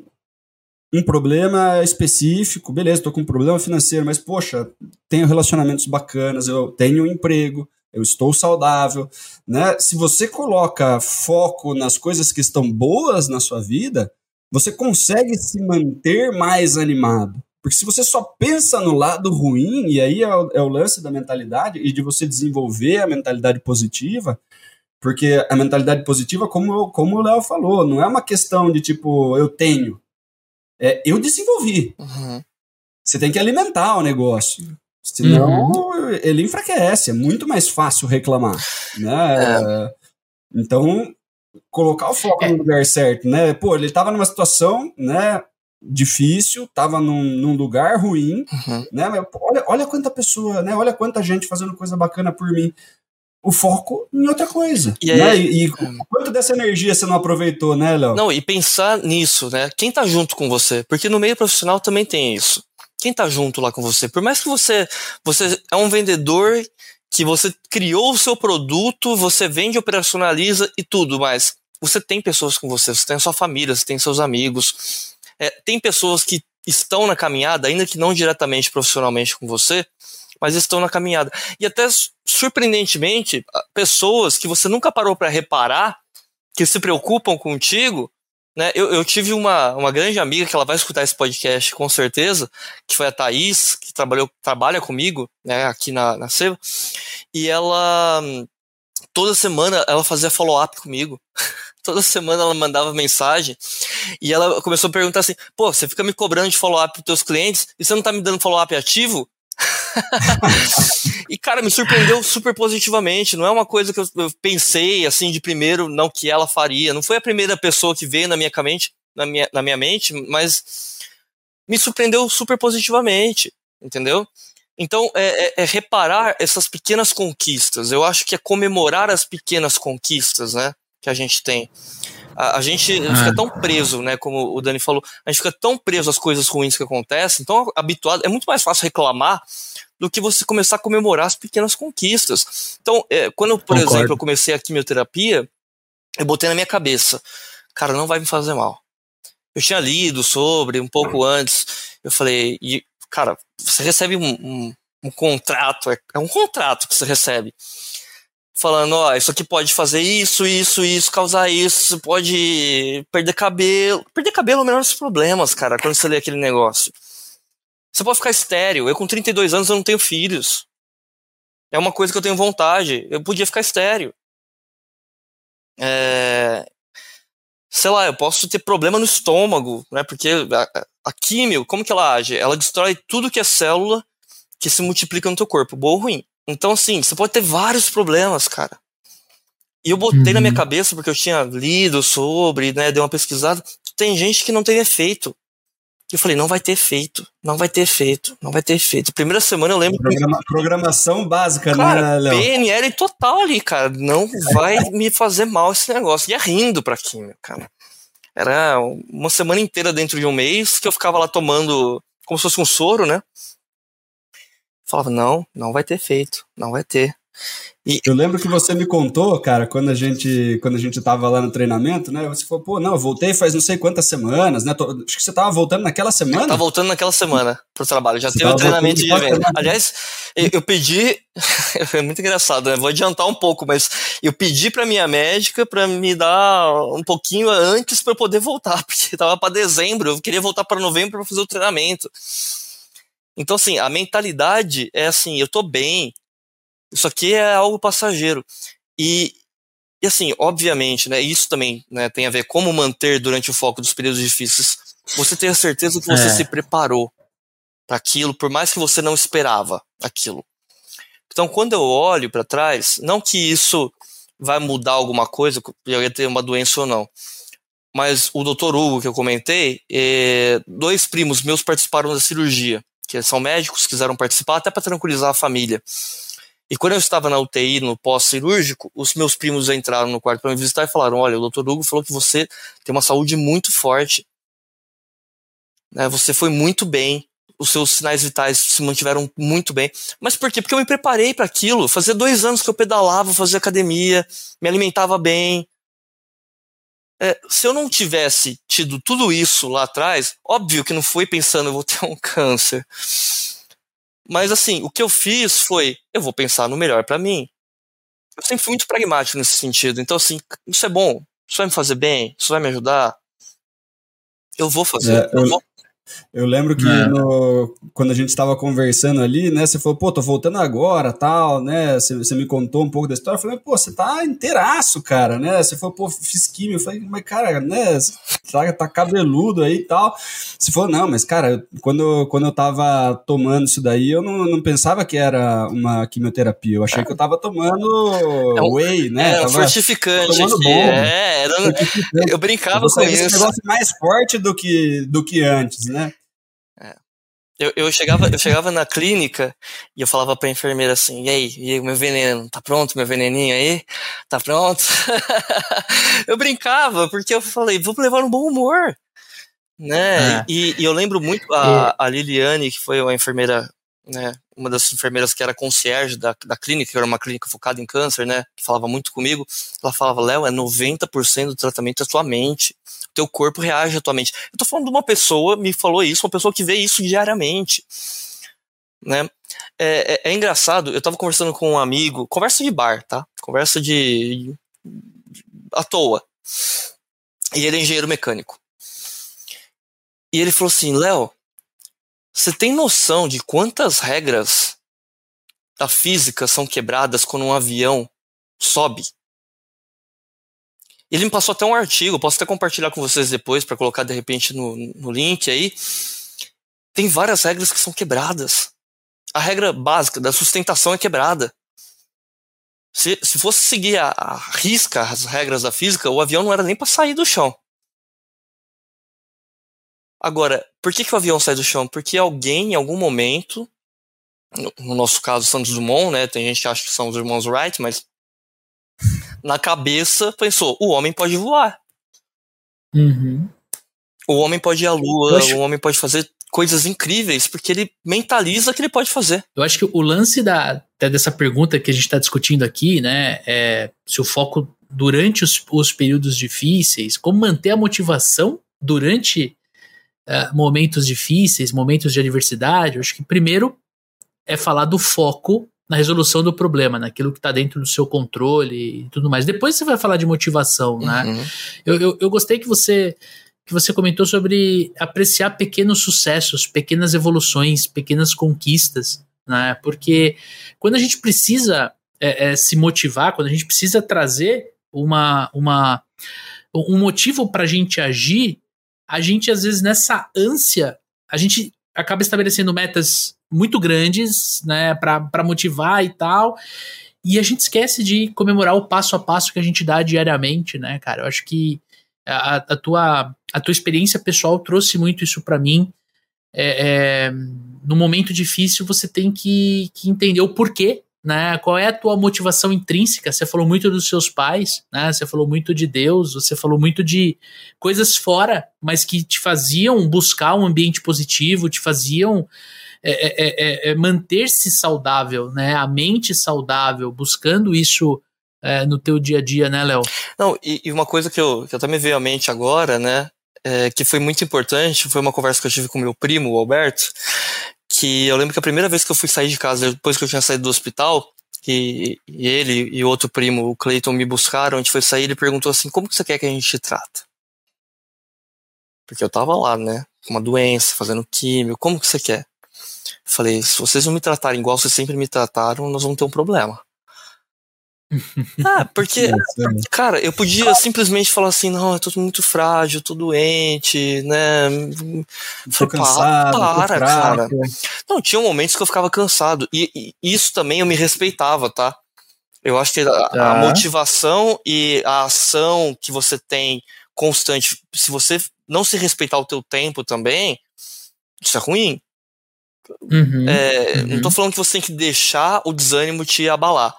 um problema específico, beleza, tô com um problema financeiro, mas poxa, tenho relacionamentos bacanas, eu tenho um emprego, eu estou saudável, né? Se você coloca foco nas coisas que estão boas na sua vida, você consegue se manter mais animado. Porque se você só pensa no lado ruim, e aí é o, é o lance da mentalidade e de você desenvolver a mentalidade positiva, porque a mentalidade positiva, como, como o Léo falou, não é uma questão de tipo, eu tenho. É, eu desenvolvi. Uhum. Você tem que alimentar o negócio. Senão uhum. ele enfraquece, é muito mais fácil reclamar. Né? É. Então, colocar o foco é. no lugar certo, né? Pô, ele estava numa situação, né? Difícil, estava num, num, lugar ruim, uhum. né? Olha, olha quanta pessoa, né? Olha quanta gente fazendo coisa bacana por mim. O foco em outra coisa. E, né? e, e é. quanto dessa energia você não aproveitou, né, Léo? Não, e pensar nisso, né? Quem tá junto com você? Porque no meio profissional também tem isso quem tá junto lá com você. Por mais que você, você é um vendedor que você criou o seu produto, você vende, operacionaliza e tudo, mas você tem pessoas com você, você tem a sua família, você tem seus amigos, é, tem pessoas que estão na caminhada, ainda que não diretamente profissionalmente com você, mas estão na caminhada. E até surpreendentemente, pessoas que você nunca parou para reparar, que se preocupam contigo, né, eu, eu, tive uma, uma grande amiga que ela vai escutar esse podcast com certeza, que foi a Thaís, que trabalhou, trabalha comigo né, aqui na, na Seva, e ela toda semana ela fazia follow-up comigo. toda semana ela mandava mensagem e ela começou a perguntar assim: pô, você fica me cobrando de follow-up para teus clientes e você não tá me dando follow-up ativo? e, cara, me surpreendeu super positivamente. Não é uma coisa que eu, eu, pensei, assim, de primeiro, não que ela faria. Não foi a primeira pessoa que veio na minha mente, na minha, na minha mente, mas me surpreendeu super positivamente, entendeu? Então, é, é, é reparar essas pequenas conquistas. Eu acho que é comemorar as pequenas conquistas, né? Que a gente tem. A, a gente ah. fica tão preso, né? Como o Dani falou, a gente fica tão preso às coisas ruins que acontecem, tão habituado. É muito mais fácil reclamar do que você começar a comemorar as pequenas conquistas. Então, é, quando, por Concordo. exemplo, eu comecei a quimioterapia, eu botei na minha cabeça, cara, não vai me fazer mal. Eu tinha lido sobre um pouco antes, eu falei, e, cara, você recebe um, um, um contrato, é, é um contrato que você recebe falando, ó, isso aqui pode fazer isso, isso, isso, causar isso, pode perder cabelo. Perder cabelo é o menor dos problemas, cara, quando você lê aquele negócio. Você pode ficar estéreo. Eu com 32 anos eu não tenho filhos. É uma coisa que eu tenho vontade. Eu podia ficar estéreo. É... Sei lá, eu posso ter problema no estômago, né? Porque a, a químio, como que ela age? Ela destrói tudo que é célula que se multiplica no teu corpo, bom ou ruim. Então, assim, você pode ter vários problemas, cara. E eu botei uhum. na minha uhum. cabeça, porque eu tinha lido sobre, né, dei uma pesquisada, tem gente que não tem efeito. E eu falei, não vai ter efeito, não vai ter efeito, não vai ter efeito. Primeira semana eu lembro. Programa, que... Programação básica, cara, né, Léo? PNL total ali, cara. Não vai me fazer mal esse negócio. E é rindo pra química, cara. Era uma semana inteira dentro de um mês que eu ficava lá tomando como se fosse um soro, né? Falava, não, não vai ter feito, não vai ter. E... Eu lembro que você me contou, cara, quando a gente quando a gente tava lá no treinamento, né? Você falou, pô, não, eu voltei faz não sei quantas semanas, né? Tô, acho que você tava voltando naquela semana. Tava voltando naquela semana pro trabalho, já você teve o treinamento de evento. Aliás, eu, eu pedi, é muito engraçado, né? Vou adiantar um pouco, mas eu pedi pra minha médica para me dar um pouquinho antes para poder voltar, porque tava para dezembro, eu queria voltar para novembro para fazer o treinamento. Então, assim, a mentalidade é assim: eu tô bem, isso aqui é algo passageiro. E E assim, obviamente, né, isso também né, tem a ver como manter durante o foco dos períodos difíceis. Você ter a certeza que você é. se preparou para aquilo, por mais que você não esperava aquilo. Então, quando eu olho para trás, não que isso vai mudar alguma coisa, eu ia ter uma doença ou não, mas o doutor Hugo, que eu comentei, é, dois primos meus participaram da cirurgia, que são médicos, quiseram participar até para tranquilizar a família. E quando eu estava na UTI, no pós-cirúrgico, os meus primos entraram no quarto para me visitar e falaram: Olha, o doutor Hugo falou que você tem uma saúde muito forte, né, você foi muito bem, os seus sinais vitais se mantiveram muito bem. Mas por quê? Porque eu me preparei para aquilo. Fazia dois anos que eu pedalava, fazia academia, me alimentava bem, é, se eu não tivesse tido tudo isso lá atrás, óbvio que não foi pensando eu vou ter um câncer. Mas assim, o que eu fiz foi, eu vou pensar no melhor para mim. Eu sempre fui muito pragmático nesse sentido. Então assim, isso é bom, isso vai me fazer bem, isso vai me ajudar. Eu vou fazer. É, eu, eu vou eu lembro que é. no, quando a gente estava conversando ali, né, você falou, pô, tô voltando agora, tal, né, você, você, me contou um pouco da história, eu falei, pô, você tá inteiraço, cara, né, você falou, pô, fiz químio, eu falei, mas cara, né, tá, tá cabeludo aí e tal, você falou, não, mas cara, quando, quando eu tava tomando isso daí, eu não, não pensava que era uma quimioterapia, eu achei que eu tava tomando é um, whey, né, é, um fortificante, tomando bom, é, era, eu brincava com isso. um negócio mais forte do que, do que antes, né, eu, eu, chegava, eu chegava na clínica e eu falava pra enfermeira assim, e aí, e aí, meu veneno, tá pronto, meu veneninho aí? Tá pronto? eu brincava, porque eu falei, vou levar um bom humor. Né? É. E, e, eu lembro muito a, a Liliane, que foi uma enfermeira né, uma das enfermeiras que era concierge da, da clínica, que era uma clínica focada em câncer, né, que falava muito comigo, ela falava, Léo, é 90% do tratamento é tua mente, o teu corpo reage à tua mente. Eu tô falando de uma pessoa, me falou isso, uma pessoa que vê isso diariamente, né, é, é, é engraçado, eu tava conversando com um amigo, conversa de bar, tá, conversa de à toa, e ele é engenheiro mecânico. E ele falou assim, Léo, você tem noção de quantas regras da física são quebradas quando um avião sobe? Ele me passou até um artigo, posso até compartilhar com vocês depois para colocar de repente no, no link aí. Tem várias regras que são quebradas. A regra básica da sustentação é quebrada. Se, se fosse seguir a, a risca as regras da física, o avião não era nem para sair do chão. Agora, por que, que o avião sai do chão? Porque alguém, em algum momento, no nosso caso, Santos Dumont, né? Tem gente que acha que são os irmãos Wright, mas na cabeça pensou: o homem pode voar. Uhum. O homem pode ir à lua, acho... o homem pode fazer coisas incríveis, porque ele mentaliza que ele pode fazer. Eu acho que o lance da, dessa pergunta que a gente está discutindo aqui, né, é se o foco durante os, os períodos difíceis, como manter a motivação durante uh, momentos difíceis, momentos de adversidade, eu acho que primeiro é falar do foco na resolução do problema, naquilo que está dentro do seu controle e tudo mais. Depois você vai falar de motivação, né? uhum. né? Eu, eu, eu gostei que você que você comentou sobre apreciar pequenos sucessos, pequenas evoluções, pequenas conquistas, né? Porque quando a gente precisa é, é, se motivar, quando a gente precisa trazer uma, uma um motivo para a gente agir, a gente, às vezes, nessa ânsia, a gente acaba estabelecendo metas muito grandes, né, para motivar e tal. E a gente esquece de comemorar o passo a passo que a gente dá diariamente, né, cara? Eu acho que a, a tua, a tua experiência pessoal trouxe muito isso para mim. É, é, no momento difícil, você tem que, que entender o porquê né? Qual é a tua motivação intrínseca? Você falou muito dos seus pais, né? Você falou muito de Deus, você falou muito de coisas fora, mas que te faziam buscar um ambiente positivo, te faziam é, é, é, é, é manter-se saudável, né? A mente saudável, buscando isso é, no teu dia a dia, né, Léo? Não, e, e, uma coisa que eu, que eu até me veio à mente agora, né? que foi muito importante, foi uma conversa que eu tive com meu primo, o Alberto, que eu lembro que a primeira vez que eu fui sair de casa, depois que eu tinha saído do hospital, que ele e outro primo, o Clayton, me buscaram, a gente foi sair, ele perguntou assim, como que você quer que a gente te trata? Porque eu tava lá, né, com uma doença, fazendo químio, como que você quer? Falei, se vocês não me tratarem igual vocês sempre me trataram, nós vamos ter um problema. Ah, porque, é, cara, eu podia simplesmente falar assim, não, eu tô muito frágil, tô doente, né? Tô cansado, para, tô cara. Não, tinha momentos que eu ficava cansado. E, e, isso também eu me respeitava, tá? Eu acho que a, a, motivação e a ação que você tem constante, se você não se respeitar o teu tempo também, isso é ruim. Uhum, é, uhum. Não tô falando que você tem que deixar o desânimo te abalar.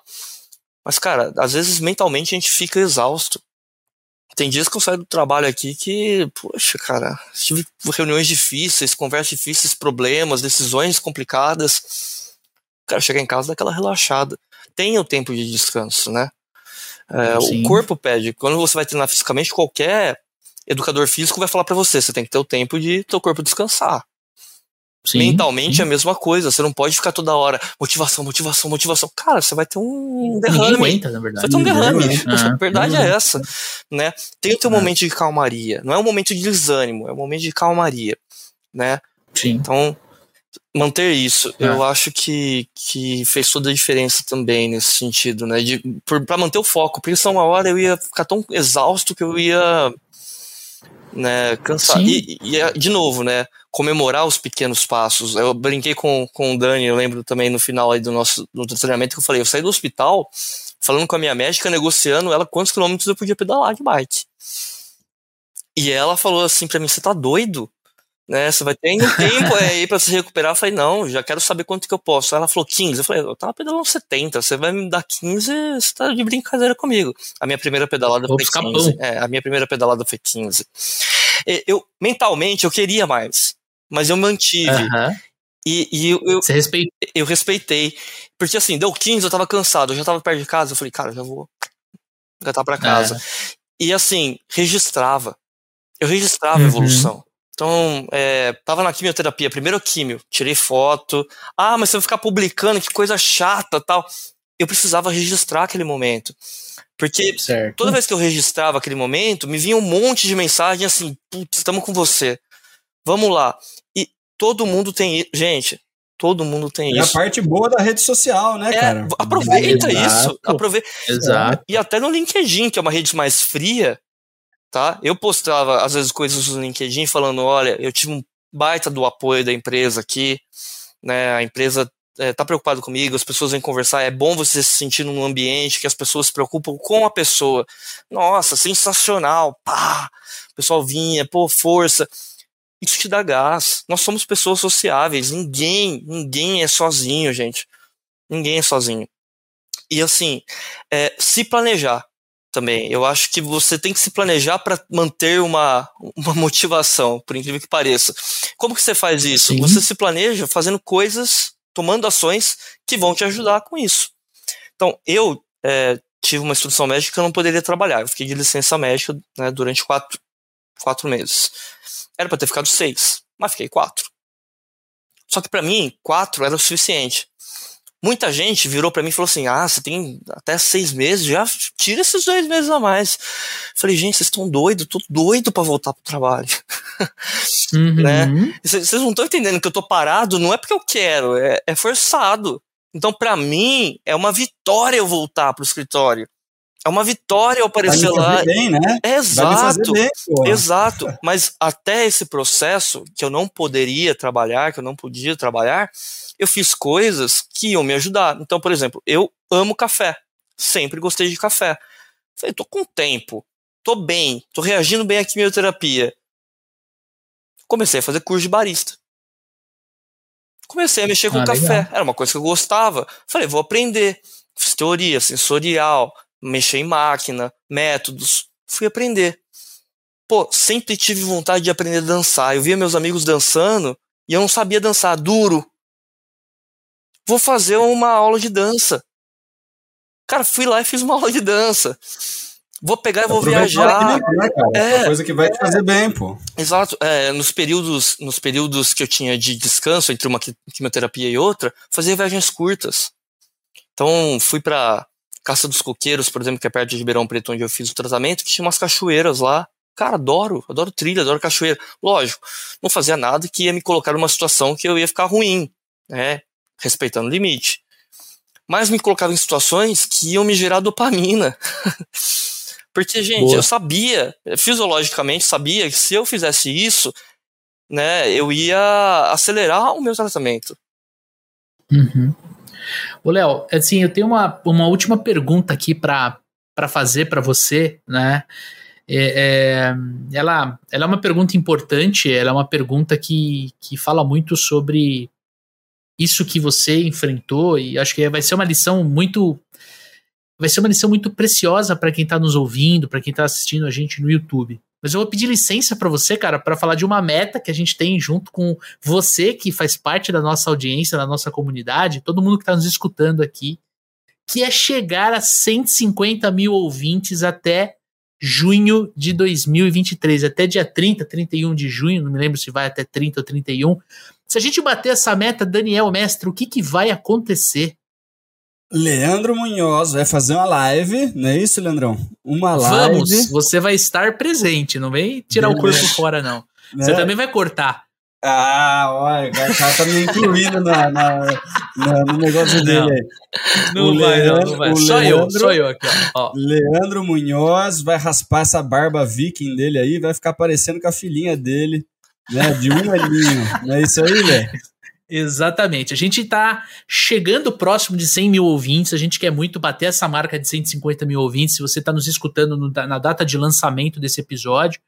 Mas, cara, às vezes mentalmente a gente fica exausto. Tem dias que eu saio do trabalho aqui que, poxa, cara, tive reuniões difíceis, conversas difíceis, problemas, decisões complicadas. Cara, chegar em casa daquela relaxada. Tenha o tempo de descanso, né? É, o corpo pede. Quando você vai treinar fisicamente, qualquer educador físico vai falar para você, você tem que ter o tempo de teu corpo descansar. Sim, Mentalmente sim. é a mesma coisa. Você não pode ficar toda hora motivação, motivação, motivação. Cara, você vai ter um derrame. Ninguém aguenta, na verdade. Você vai ter um derrame. a verdade é essa, né? Tem o teu é. momento de calmaria. Não é um momento de desânimo, é um momento de calmaria, né? Sim. Então, manter isso, é. eu acho que, que fez toda a diferença também nesse sentido, né? De, por, pra manter o foco. Porque senão uma hora eu ia ficar tão exausto que eu ia né, cansar. E, e, de novo, né, comemorar os pequenos passos. Eu brinquei com, com o Dani, eu lembro também no final aí do nosso do treinamento que eu falei, eu saí do hospital falando com a minha médica, negociando ela quantos quilômetros eu podia pedalar de bike. E ela falou assim para mim, você tá doido? né? Você vai ter um tempo aí para se recuperar. Eu falei, não, já quero saber quanto que eu posso. Ela falou 15. Eu falei, eu tava pedalando 70. Você vai me dar 15, você tá de brincadeira comigo. A minha primeira pedalada Vou foi 15. É, a minha primeira pedalada foi 15. Eu, mentalmente, eu queria mais, mas eu mantive. Uhum. E, e eu, eu, Você respeita. eu respeitei. Porque assim, deu 15, eu tava cansado, eu já tava perto de casa. Eu falei, cara, já vou engatar pra casa. É. E assim, registrava. Eu registrava uhum. a evolução. Então, é, tava na quimioterapia, primeiro químio, tirei foto. Ah, mas você vai ficar publicando, que coisa chata tal. Eu precisava registrar aquele momento. Porque certo. toda vez que eu registrava aquele momento, me vinha um monte de mensagem assim: putz, estamos com você. Vamos lá. Todo mundo tem. Gente, todo mundo tem é isso. É a parte boa da rede social, né, é, cara? Aproveita é, isso. Aproveita. Exato. E até no LinkedIn, que é uma rede mais fria, tá? Eu postava, às vezes, coisas no LinkedIn falando, olha, eu tive um baita do apoio da empresa aqui, né? A empresa é, tá preocupada comigo, as pessoas vêm conversar, é bom você se sentir num ambiente que as pessoas se preocupam com a pessoa. Nossa, sensacional, pá! O pessoal vinha, pô, força. Isso te dá gás. Nós somos pessoas sociáveis. Ninguém, ninguém é sozinho, gente. Ninguém é sozinho. E assim, é, se planejar também. Eu acho que você tem que se planejar para manter uma, uma motivação, por incrível que pareça. Como que você faz isso? Sim. Você se planeja fazendo coisas, tomando ações que vão te ajudar com isso. Então, eu é, tive uma instrução médica que eu não poderia trabalhar. Eu fiquei de licença médica né, durante quatro, quatro meses. Era para ter ficado seis, mas fiquei quatro. Só que para mim, quatro era o suficiente. Muita gente virou para mim e falou assim: ah, você tem até seis meses, já tira esses dois meses a mais. Falei, gente, vocês estão doidos, tô doido para voltar pro trabalho. Uhum. né? Vocês não estão entendendo que eu tô parado, não é porque eu quero, é, é forçado. Então, para mim, é uma vitória eu voltar pro escritório. É uma vitória eu aparecer lá. Bem, né? Exato. Bem, exato. Mas até esse processo que eu não poderia trabalhar, que eu não podia trabalhar, eu fiz coisas que iam me ajudar. Então, por exemplo, eu amo café. Sempre gostei de café. Falei, tô com tempo, tô bem, tô reagindo bem à quimioterapia. Comecei a fazer curso de barista. Comecei a mexer com ah, café. Legal. Era uma coisa que eu gostava. Falei, vou aprender. Fiz teoria sensorial, mexer em máquina, métodos. Fui aprender. Pô, sempre tive vontade de aprender a dançar. Eu via meus amigos dançando e eu não sabia dançar duro. Vou fazer uma aula de dança. Cara, fui lá e fiz uma aula de dança. Vou pegar e vou viajar. Né, é, uma coisa que vai te fazer bem, pô. Exato. É, nos, períodos, nos períodos que eu tinha de descanso entre uma quimioterapia e outra, fazia viagens curtas. Então, fui para Caça dos Coqueiros, por exemplo, que é perto de Ribeirão Preto, onde eu fiz o tratamento, que tinha umas cachoeiras lá. Cara, adoro, adoro trilha, adoro cachoeira. Lógico, não fazia nada que ia me colocar numa situação que eu ia ficar ruim, né? Respeitando o limite. mas me colocava em situações que iam me gerar dopamina. Porque, gente, Boa. eu sabia, fisiologicamente sabia que se eu fizesse isso, né, eu ia acelerar o meu tratamento. Uhum. Ô, Léo, assim, eu tenho uma, uma última pergunta aqui para fazer para você, né? É, é, ela, ela é uma pergunta importante, ela é uma pergunta que, que fala muito sobre isso que você enfrentou e acho que vai ser uma lição muito vai ser uma lição muito preciosa para quem está nos ouvindo, para quem está assistindo a gente no YouTube. Mas eu vou pedir licença para você, cara, para falar de uma meta que a gente tem junto com você, que faz parte da nossa audiência, da nossa comunidade, todo mundo que está nos escutando aqui, que é chegar a 150 mil ouvintes até junho de 2023, até dia 30, 31 de junho, não me lembro se vai até 30 ou 31. Se a gente bater essa meta, Daniel, mestre, o que, que vai acontecer? Leandro Munhoz vai fazer uma live, não é isso, Leandrão? Uma live. Vamos, você vai estar presente, não vem tirar Beleza. o corpo fora, não. Né? Você também vai cortar. Ah, olha, o cara tá me incluindo na, na, na, no negócio não, dele aí. Não o vai, Leandro, não, não vai. Só Leandro, eu, só eu aqui, ó. Leandro Munhoz vai raspar essa barba viking dele aí, vai ficar parecendo com a filhinha dele, né, de um aninho. Não é isso aí, velho? Exatamente. A gente está chegando próximo de 100 mil ouvintes. A gente quer muito bater essa marca de 150 mil ouvintes. Se você está nos escutando no, na data de lançamento desse episódio,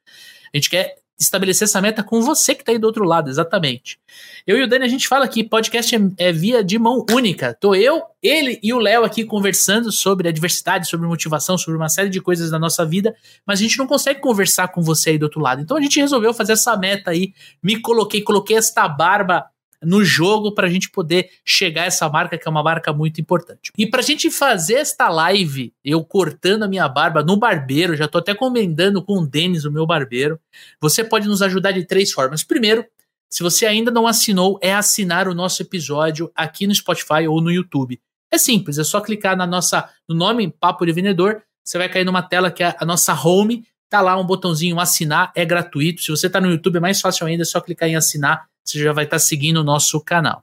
a gente quer estabelecer essa meta com você que está aí do outro lado, exatamente. Eu e o Dani, a gente fala que podcast é, é via de mão única. Tô eu, ele e o Léo aqui conversando sobre a diversidade, sobre motivação, sobre uma série de coisas da nossa vida, mas a gente não consegue conversar com você aí do outro lado. Então a gente resolveu fazer essa meta aí. Me coloquei, coloquei esta barba no jogo para a gente poder chegar a essa marca, que é uma marca muito importante. E para a gente fazer esta live, eu cortando a minha barba no barbeiro, já estou até comentando com o Denis, o meu barbeiro, você pode nos ajudar de três formas. Primeiro, se você ainda não assinou, é assinar o nosso episódio aqui no Spotify ou no YouTube. É simples, é só clicar na nossa, no nome Papo de Vendedor, você vai cair numa tela que é a nossa home, tá lá um botãozinho assinar, é gratuito. Se você está no YouTube é mais fácil ainda, é só clicar em assinar você já vai estar seguindo o nosso canal.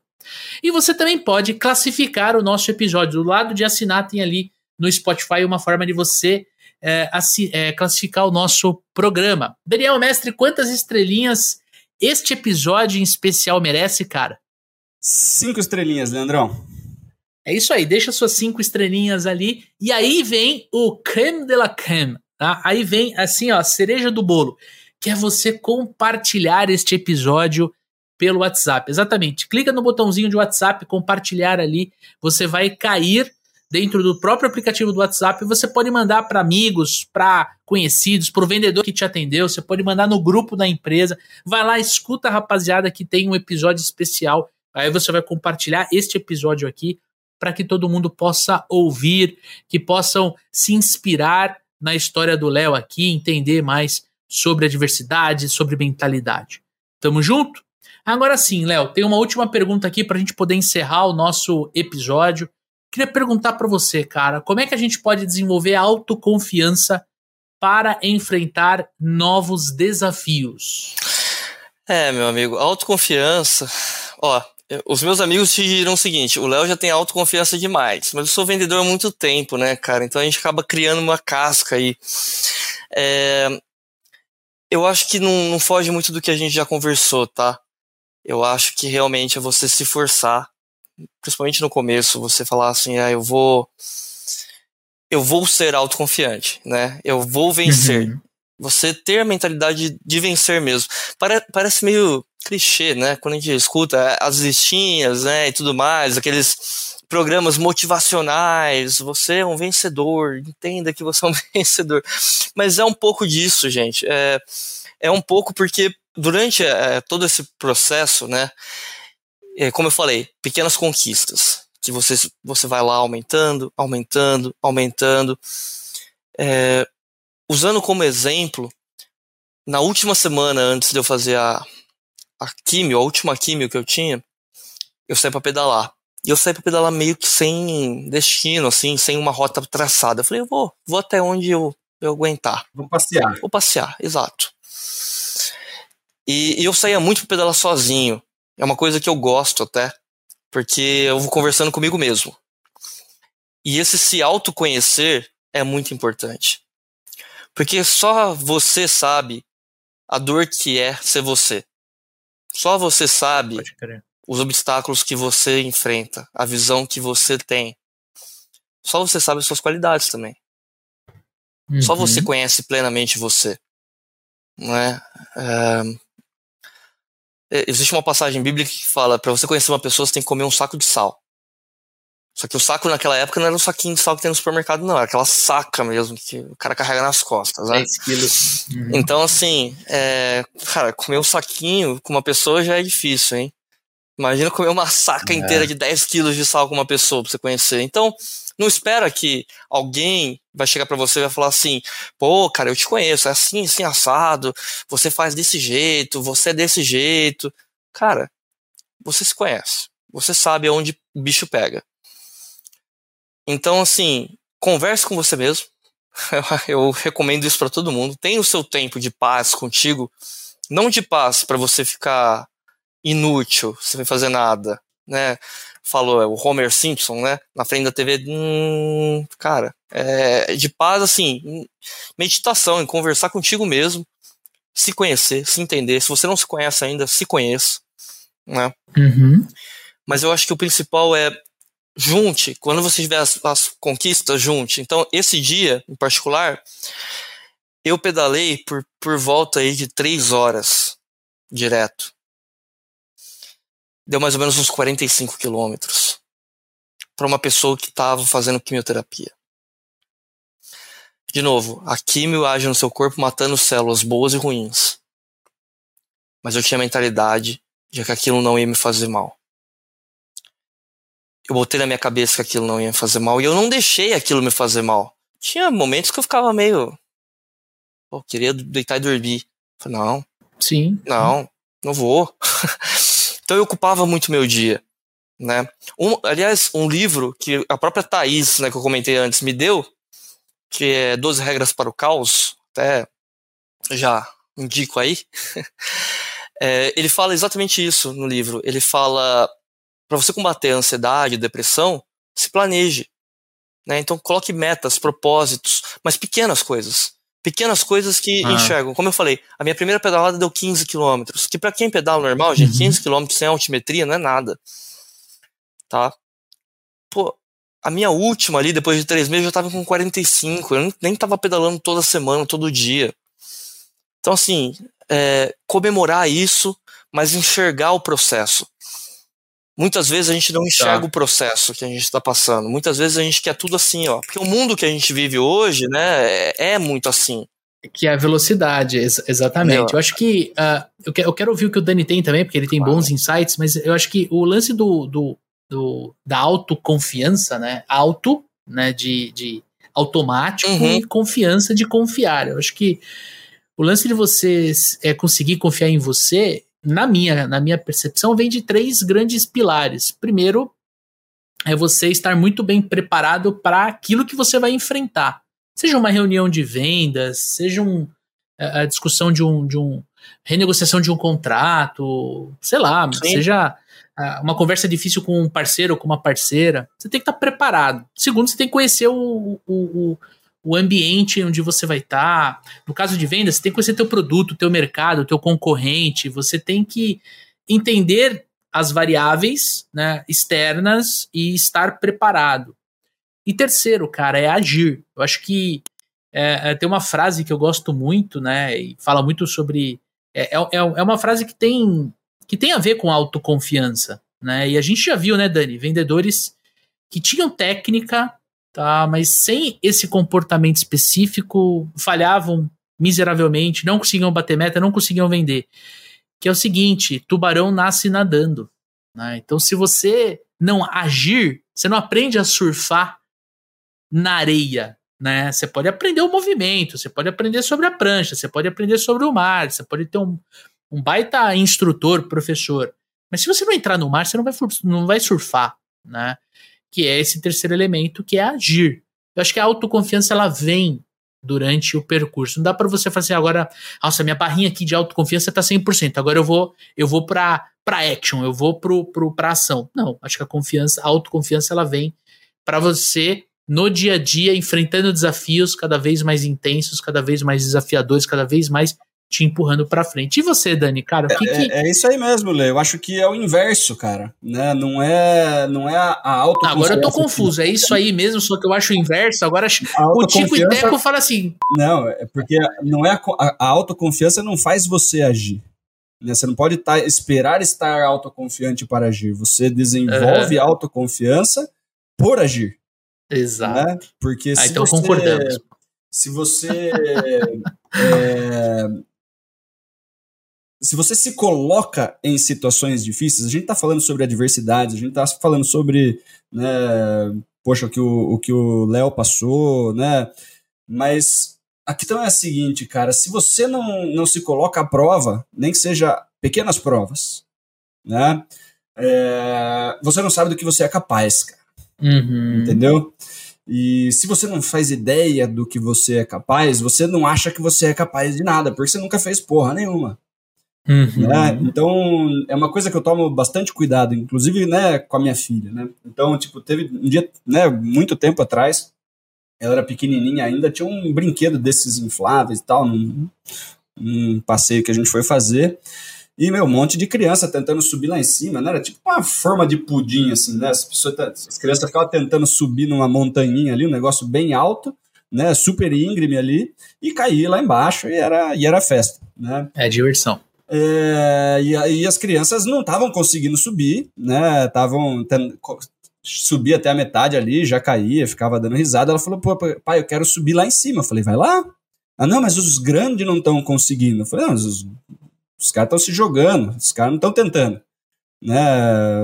E você também pode classificar o nosso episódio. Do lado de assinar tem ali no Spotify uma forma de você é, é, classificar o nosso programa. Daniel Mestre, quantas estrelinhas este episódio em especial merece, cara? Cinco estrelinhas, Leandrão. É isso aí, deixa suas cinco estrelinhas ali. E aí vem o creme de la creme. Tá? Aí vem, assim, ó, a cereja do bolo. Que é você compartilhar este episódio pelo WhatsApp. Exatamente. Clica no botãozinho de WhatsApp, compartilhar ali, você vai cair dentro do próprio aplicativo do WhatsApp. Você pode mandar para amigos, para conhecidos, para o vendedor que te atendeu. Você pode mandar no grupo da empresa. Vai lá, escuta, rapaziada, que tem um episódio especial. Aí você vai compartilhar este episódio aqui para que todo mundo possa ouvir, que possam se inspirar na história do Léo aqui, entender mais sobre a diversidade, sobre mentalidade. Tamo junto? Agora sim, Léo, tem uma última pergunta aqui para a gente poder encerrar o nosso episódio. Queria perguntar para você, cara, como é que a gente pode desenvolver autoconfiança para enfrentar novos desafios? É, meu amigo, autoconfiança. Ó, os meus amigos te dirão o seguinte: o Léo já tem autoconfiança demais, mas eu sou vendedor há muito tempo, né, cara? Então a gente acaba criando uma casca aí. É, eu acho que não, não foge muito do que a gente já conversou, tá? Eu acho que realmente é você se forçar, principalmente no começo, você falar assim, ah, eu vou eu vou ser autoconfiante, né? Eu vou vencer. Uhum. Você ter a mentalidade de vencer mesmo. Pare, parece meio clichê, né? Quando a gente escuta as listinhas, né, e tudo mais, aqueles programas motivacionais, você é um vencedor, entenda que você é um vencedor. Mas é um pouco disso, gente. É, é um pouco porque durante é, todo esse processo, né, é, como eu falei, pequenas conquistas, que você, você vai lá aumentando, aumentando, aumentando. É, usando como exemplo, na última semana antes de eu fazer a, a químio, a última químio que eu tinha, eu saí para pedalar. E eu saí para pedalar meio que sem destino, assim, sem uma rota traçada. Eu falei, eu vou, vou até onde eu, eu aguentar. Vou passear. Vou passear, exato. E, e eu saía muito para pedalar sozinho. É uma coisa que eu gosto até, porque eu vou conversando comigo mesmo. E esse se autoconhecer é muito importante. Porque só você sabe a dor que é ser você. Só você sabe os obstáculos que você enfrenta, a visão que você tem. Só você sabe as suas qualidades também. Uhum. Só você uhum. conhece plenamente você. Não é? é? Existe uma passagem bíblica que fala: para você conhecer uma pessoa, você tem que comer um saco de sal. Só que o saco naquela época não era um saquinho de sal que tem no supermercado, não. Era aquela saca mesmo que o cara carrega nas costas, né? 10 quilos. Uhum. Então, assim, é, cara, comer um saquinho com uma pessoa já é difícil, hein? Imagina comer uma saca é. inteira de 10 quilos de sal com uma pessoa pra você conhecer. Então, não espera que alguém vai chegar para você e vai falar assim: pô, cara, eu te conheço, é assim, assim, assado, você faz desse jeito, você é desse jeito. Cara, você se conhece. Você sabe aonde o bicho pega. Então, assim, converse com você mesmo. Eu recomendo isso para todo mundo. Tenha o seu tempo de paz contigo. Não de paz para você ficar inútil, sem fazer nada, né? Falou, é o Homer Simpson, né? Na frente da TV, hum, cara, é, de paz, assim, meditação, em conversar contigo mesmo, se conhecer, se entender. Se você não se conhece ainda, se conheça, né? Uhum. Mas eu acho que o principal é junte, quando você tiver as, as, conquistas, junte. Então, esse dia, em particular, eu pedalei por, por volta aí de três horas direto. Deu mais ou menos uns 45 quilômetros para uma pessoa que estava fazendo quimioterapia. De novo, a quimio age no seu corpo matando células boas e ruins. Mas eu tinha a mentalidade de que aquilo não ia me fazer mal eu botei na minha cabeça que aquilo não ia me fazer mal e eu não deixei aquilo me fazer mal. Tinha momentos que eu ficava meio. Pô, queria deitar e dormir. Falei, não. Sim. Não, não vou. então eu ocupava muito meu dia. Né? Um, aliás, um livro que a própria Thaís, né, que eu comentei antes, me deu, que é 12 Regras para o Caos, até já indico aí. é, ele fala exatamente isso no livro. Ele fala para você combater a ansiedade, depressão, se planeje. Né? Então coloque metas, propósitos, mas pequenas coisas. Pequenas coisas que ah. enxergam. Como eu falei, a minha primeira pedalada deu 15 km. Que para quem pedala normal, gente, uhum. 15 km sem altimetria não é nada. Tá? Pô, a minha última ali, depois de três meses, eu já tava com 45. Eu nem tava pedalando toda semana, todo dia. Então, assim, é, comemorar isso, mas enxergar o processo. Muitas vezes a gente não enxerga tá. o processo que a gente está passando. Muitas vezes a gente quer tudo assim, ó. Porque o mundo que a gente vive hoje, né, é, é muito assim. Que é a velocidade, ex exatamente. Meu, eu acho que. Uh, eu, que, eu quero ouvir o que o Dani tem também, porque ele tem claro. bons insights, mas eu acho que o lance do, do, do da autoconfiança, né? Auto, né? De, de automático uhum. e confiança de confiar. Eu acho que o lance de você é conseguir confiar em você na minha, na minha percepção, vem de três grandes pilares. Primeiro, é você estar muito bem preparado para aquilo que você vai enfrentar. Seja uma reunião de vendas, seja um, a discussão de um, de um renegociação de um contrato, sei lá, Sim. seja uma conversa difícil com um parceiro ou com uma parceira, você tem que estar preparado. Segundo, você tem que conhecer o, o, o ambiente onde você vai estar. Tá. No caso de vendas, você tem que conhecer teu produto, teu mercado, teu concorrente. Você tem que entender as variáveis né, externas e estar preparado. E terceiro, cara, é agir. Eu acho que é, é, tem uma frase que eu gosto muito, né? E fala muito sobre. É, é, é uma frase que tem, que tem a ver com autoconfiança. Né? E a gente já viu, né, Dani? Vendedores que tinham técnica, tá? Mas sem esse comportamento específico, falhavam miseravelmente, não conseguiam bater meta, não conseguiam vender. Que é o seguinte: tubarão nasce nadando. Né? Então, se você não agir, você não aprende a surfar na areia. Né? Você pode aprender o movimento, você pode aprender sobre a prancha, você pode aprender sobre o mar, você pode ter um, um baita instrutor, professor. Mas se você não entrar no mar, você não vai, não vai surfar. Né? Que é esse terceiro elemento, que é agir. Eu acho que a autoconfiança ela vem durante o percurso. Não dá para você fazer assim, agora, nossa, minha barrinha aqui de autoconfiança tá 100%, agora eu vou eu vou para para action, eu vou pro, pro pra ação. Não, acho que a confiança, a autoconfiança ela vem para você no dia a dia, enfrentando desafios cada vez mais intensos, cada vez mais desafiadores, cada vez mais te empurrando para frente. E você, Dani, cara, o que, é, que... É, é, isso aí mesmo, Lê. Eu acho que é o inverso, cara. Né? Não é, não é a auto. Agora eu tô confuso. É isso aí mesmo, só que eu acho o inverso. Agora o Tico e Teco fala assim. Não, é porque não é a, a, a autoconfiança não faz você agir. Né? Você não pode tá, esperar estar autoconfiante para agir. Você desenvolve uhum. autoconfiança por agir. Exato. Né? Porque ah, se então você, concordamos. Se você é, se você se coloca em situações difíceis, a gente está falando sobre adversidades, a gente está falando sobre, né, poxa, o que o, o que o Léo passou, né? Mas a questão é a seguinte, cara, se você não, não se coloca à prova, nem que seja pequenas provas, né? É, você não sabe do que você é capaz, cara. Uhum. Entendeu? E se você não faz ideia do que você é capaz, você não acha que você é capaz de nada, porque você nunca fez porra nenhuma. Uhum. Né? Então, é uma coisa que eu tomo bastante cuidado, inclusive né, com a minha filha. Né? Então, tipo, teve um dia, né, muito tempo atrás, ela era pequenininha ainda, tinha um brinquedo desses infláveis e tal, num, num passeio que a gente foi fazer. E, meu, um monte de criança tentando subir lá em cima, né? Era tipo uma forma de pudim, assim, né? As, pessoas, as crianças ficavam tentando subir numa montanha ali, um negócio bem alto, né? Super íngreme ali, e cair lá embaixo e era, e era festa, né? É diversão. É, e aí as crianças não estavam conseguindo subir, né? Estavam subir até a metade ali, já caía, ficava dando risada. Ela falou: "Pô, pai, eu quero subir lá em cima". Eu falei: "Vai lá". Ah, não, mas os grandes não estão conseguindo. Eu falei: "Não, os, os caras estão se jogando, os caras não estão tentando, né?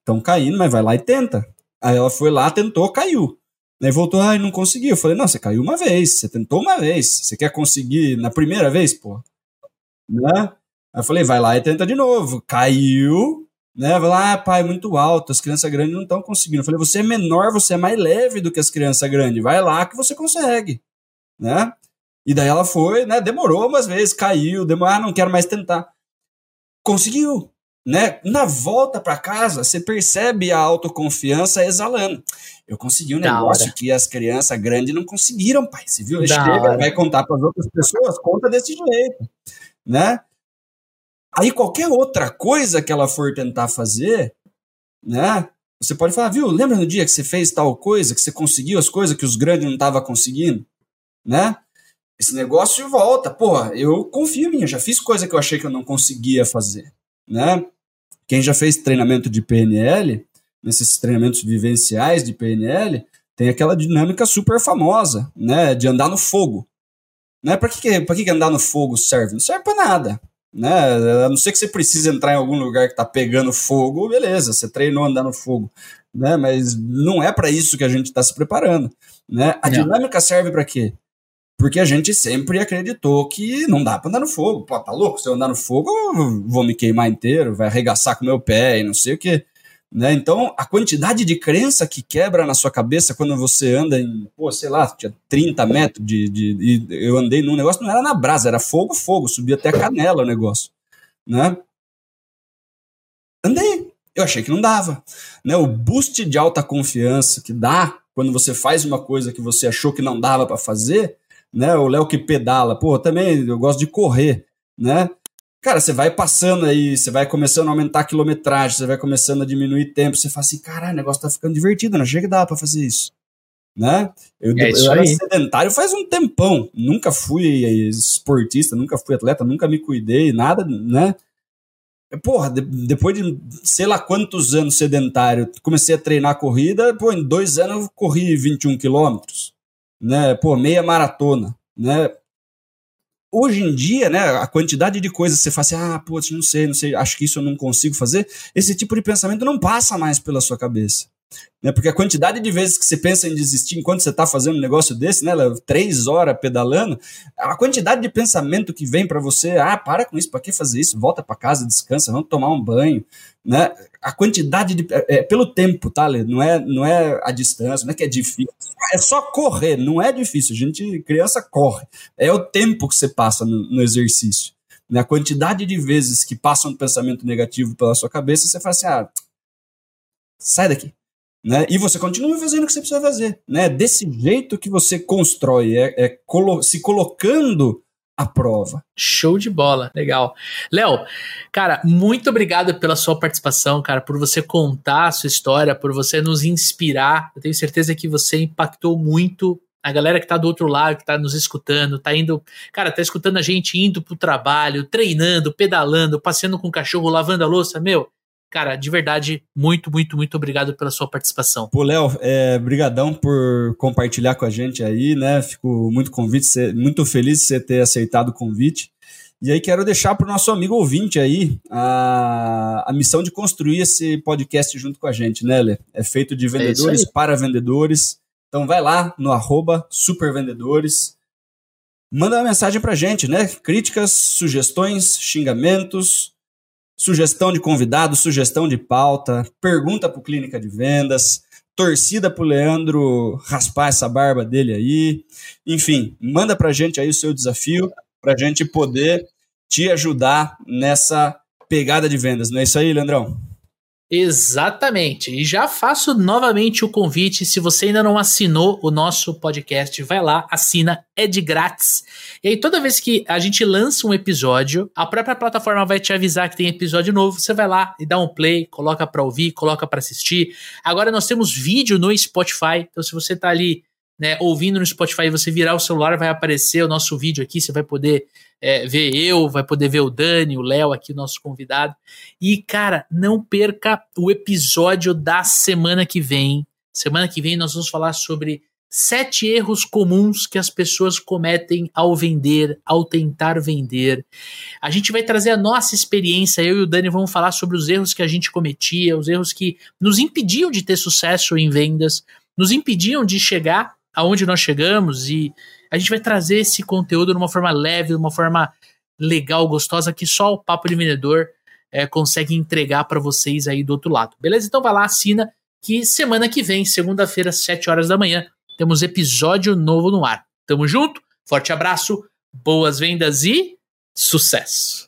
Estão caindo, mas vai lá e tenta". Aí ela foi lá, tentou, caiu. Aí voltou, ai, não conseguiu. Eu falei: "Não, você caiu uma vez, você tentou uma vez. Você quer conseguir na primeira vez, pô?" Né? Aí eu falei, vai lá e tenta de novo. Caiu, né? Vai lá, ah, pai, muito alto, as crianças grandes não estão conseguindo. Eu falei, você é menor, você é mais leve do que as crianças grandes. Vai lá que você consegue, né? E daí ela foi, né? Demorou umas vezes, caiu, demorou, ah, não quero mais tentar. Conseguiu, né? Na volta para casa, você percebe a autoconfiança exalando. Eu consegui um da negócio hora. que as crianças grandes não conseguiram, pai. Você viu? Da Chega, hora. vai contar para as outras pessoas, conta desse jeito, né? Aí qualquer outra coisa que ela for tentar fazer, né? Você pode falar, viu? Lembra no dia que você fez tal coisa, que você conseguiu as coisas que os grandes não estavam conseguindo, né? Esse negócio volta. Porra, eu confio em mim, eu já fiz coisa que eu achei que eu não conseguia fazer, né? Quem já fez treinamento de PNL, nesses treinamentos vivenciais de PNL, tem aquela dinâmica super famosa, né? De andar no fogo. Né? Para que, pra que andar no fogo serve? Não serve para nada né? A não ser que você precise entrar em algum lugar que está pegando fogo, beleza, você treinou andar no fogo, né? Mas não é para isso que a gente está se preparando, né? A não. dinâmica serve para quê? Porque a gente sempre acreditou que não dá para andar no fogo. Pô, tá louco? Se eu andar no fogo, eu vou me queimar inteiro, vai arregaçar com meu pé e não sei o quê. Né? Então, a quantidade de crença que quebra na sua cabeça quando você anda em, pô, sei lá, tinha 30 metros de, de, de, Eu andei num negócio, não era na brasa, era fogo, fogo, subia até a canela o negócio. Né? Andei. Eu achei que não dava. Né? O boost de alta confiança que dá quando você faz uma coisa que você achou que não dava para fazer, né? O Léo que pedala, pô, também eu gosto de correr, né? Cara, você vai passando aí, você vai começando a aumentar a quilometragem, você vai começando a diminuir tempo, você fala assim, caralho, o negócio tá ficando divertido, não chega que dá pra fazer isso. Né? Eu, é eu era sedentário faz um tempão, nunca fui esportista, nunca fui atleta, nunca me cuidei, nada, né? Porra, de, depois de sei lá quantos anos sedentário, comecei a treinar corrida, pô, em dois anos eu corri 21 quilômetros, né? Pô, meia maratona, né? Hoje em dia, né, a quantidade de coisas que você fala assim, ah, putz, não sei, não sei, acho que isso eu não consigo fazer, esse tipo de pensamento não passa mais pela sua cabeça. Né, porque a quantidade de vezes que você pensa em desistir enquanto você está fazendo um negócio desse, né, três horas pedalando, a quantidade de pensamento que vem para você, ah, para com isso, para que fazer isso? Volta para casa, descansa, vamos tomar um banho, né? A quantidade de é, é, pelo tempo, tá? Não é, não é a distância, não é que é difícil, é só correr, não é difícil. A gente criança corre, é o tempo que você passa no, no exercício. Né? A quantidade de vezes que passa um pensamento negativo pela sua cabeça, você fala assim, ah, sai daqui Né? E você continua fazendo o que você precisa fazer. Né? Desse jeito que você constrói, é, é colo se colocando à prova. Show de bola, legal. Léo, cara, muito obrigado pela sua participação, cara, por você contar a sua história, por você nos inspirar. Eu tenho certeza que você impactou muito a galera que tá do outro lado, que tá nos escutando, tá indo, cara, tá escutando a gente indo pro trabalho, treinando, pedalando, passeando com o cachorro, lavando a louça, meu, Cara, de verdade, muito, muito, muito obrigado pela sua participação. Pô, Léo, é, brigadão por compartilhar com a gente aí, né? Fico muito convite, muito feliz de você ter aceitado o convite. E aí quero deixar para o nosso amigo ouvinte aí a, a missão de construir esse podcast junto com a gente, né, Lê? É feito de é vendedores é para vendedores. Então vai lá no arroba supervendedores, manda uma mensagem para a gente, né? Críticas, sugestões, xingamentos, sugestão de convidado, sugestão de pauta, pergunta para o Clínica de Vendas, torcida para o Leandro raspar essa barba dele aí. Enfim, manda para a gente aí o seu desafio para a gente poder te ajudar nessa pegada de vendas. Não é isso aí, Leandrão? Exatamente. E já faço novamente o convite. Se você ainda não assinou o nosso podcast, vai lá, assina, é de grátis. E aí, toda vez que a gente lança um episódio, a própria plataforma vai te avisar que tem episódio novo. Você vai lá e dá um play, coloca para ouvir, coloca para assistir. Agora nós temos vídeo no Spotify. Então, se você tá ali né, ouvindo no Spotify, você virar o celular, vai aparecer o nosso vídeo aqui, você vai poder é, ver eu, vai poder ver o Dani, o Léo aqui, o nosso convidado. E, cara, não perca o episódio da semana que vem. Semana que vem nós vamos falar sobre sete erros comuns que as pessoas cometem ao vender, ao tentar vender. A gente vai trazer a nossa experiência, eu e o Dani vamos falar sobre os erros que a gente cometia, os erros que nos impediam de ter sucesso em vendas, nos impediam de chegar aonde nós chegamos e a gente vai trazer esse conteúdo de uma forma leve, de uma forma legal, gostosa, que só o Papo de Vendedor é, consegue entregar para vocês aí do outro lado. Beleza? Então vai lá, assina, que semana que vem, segunda-feira, às 7 horas da manhã, temos episódio novo no ar. Tamo junto, forte abraço, boas vendas e sucesso!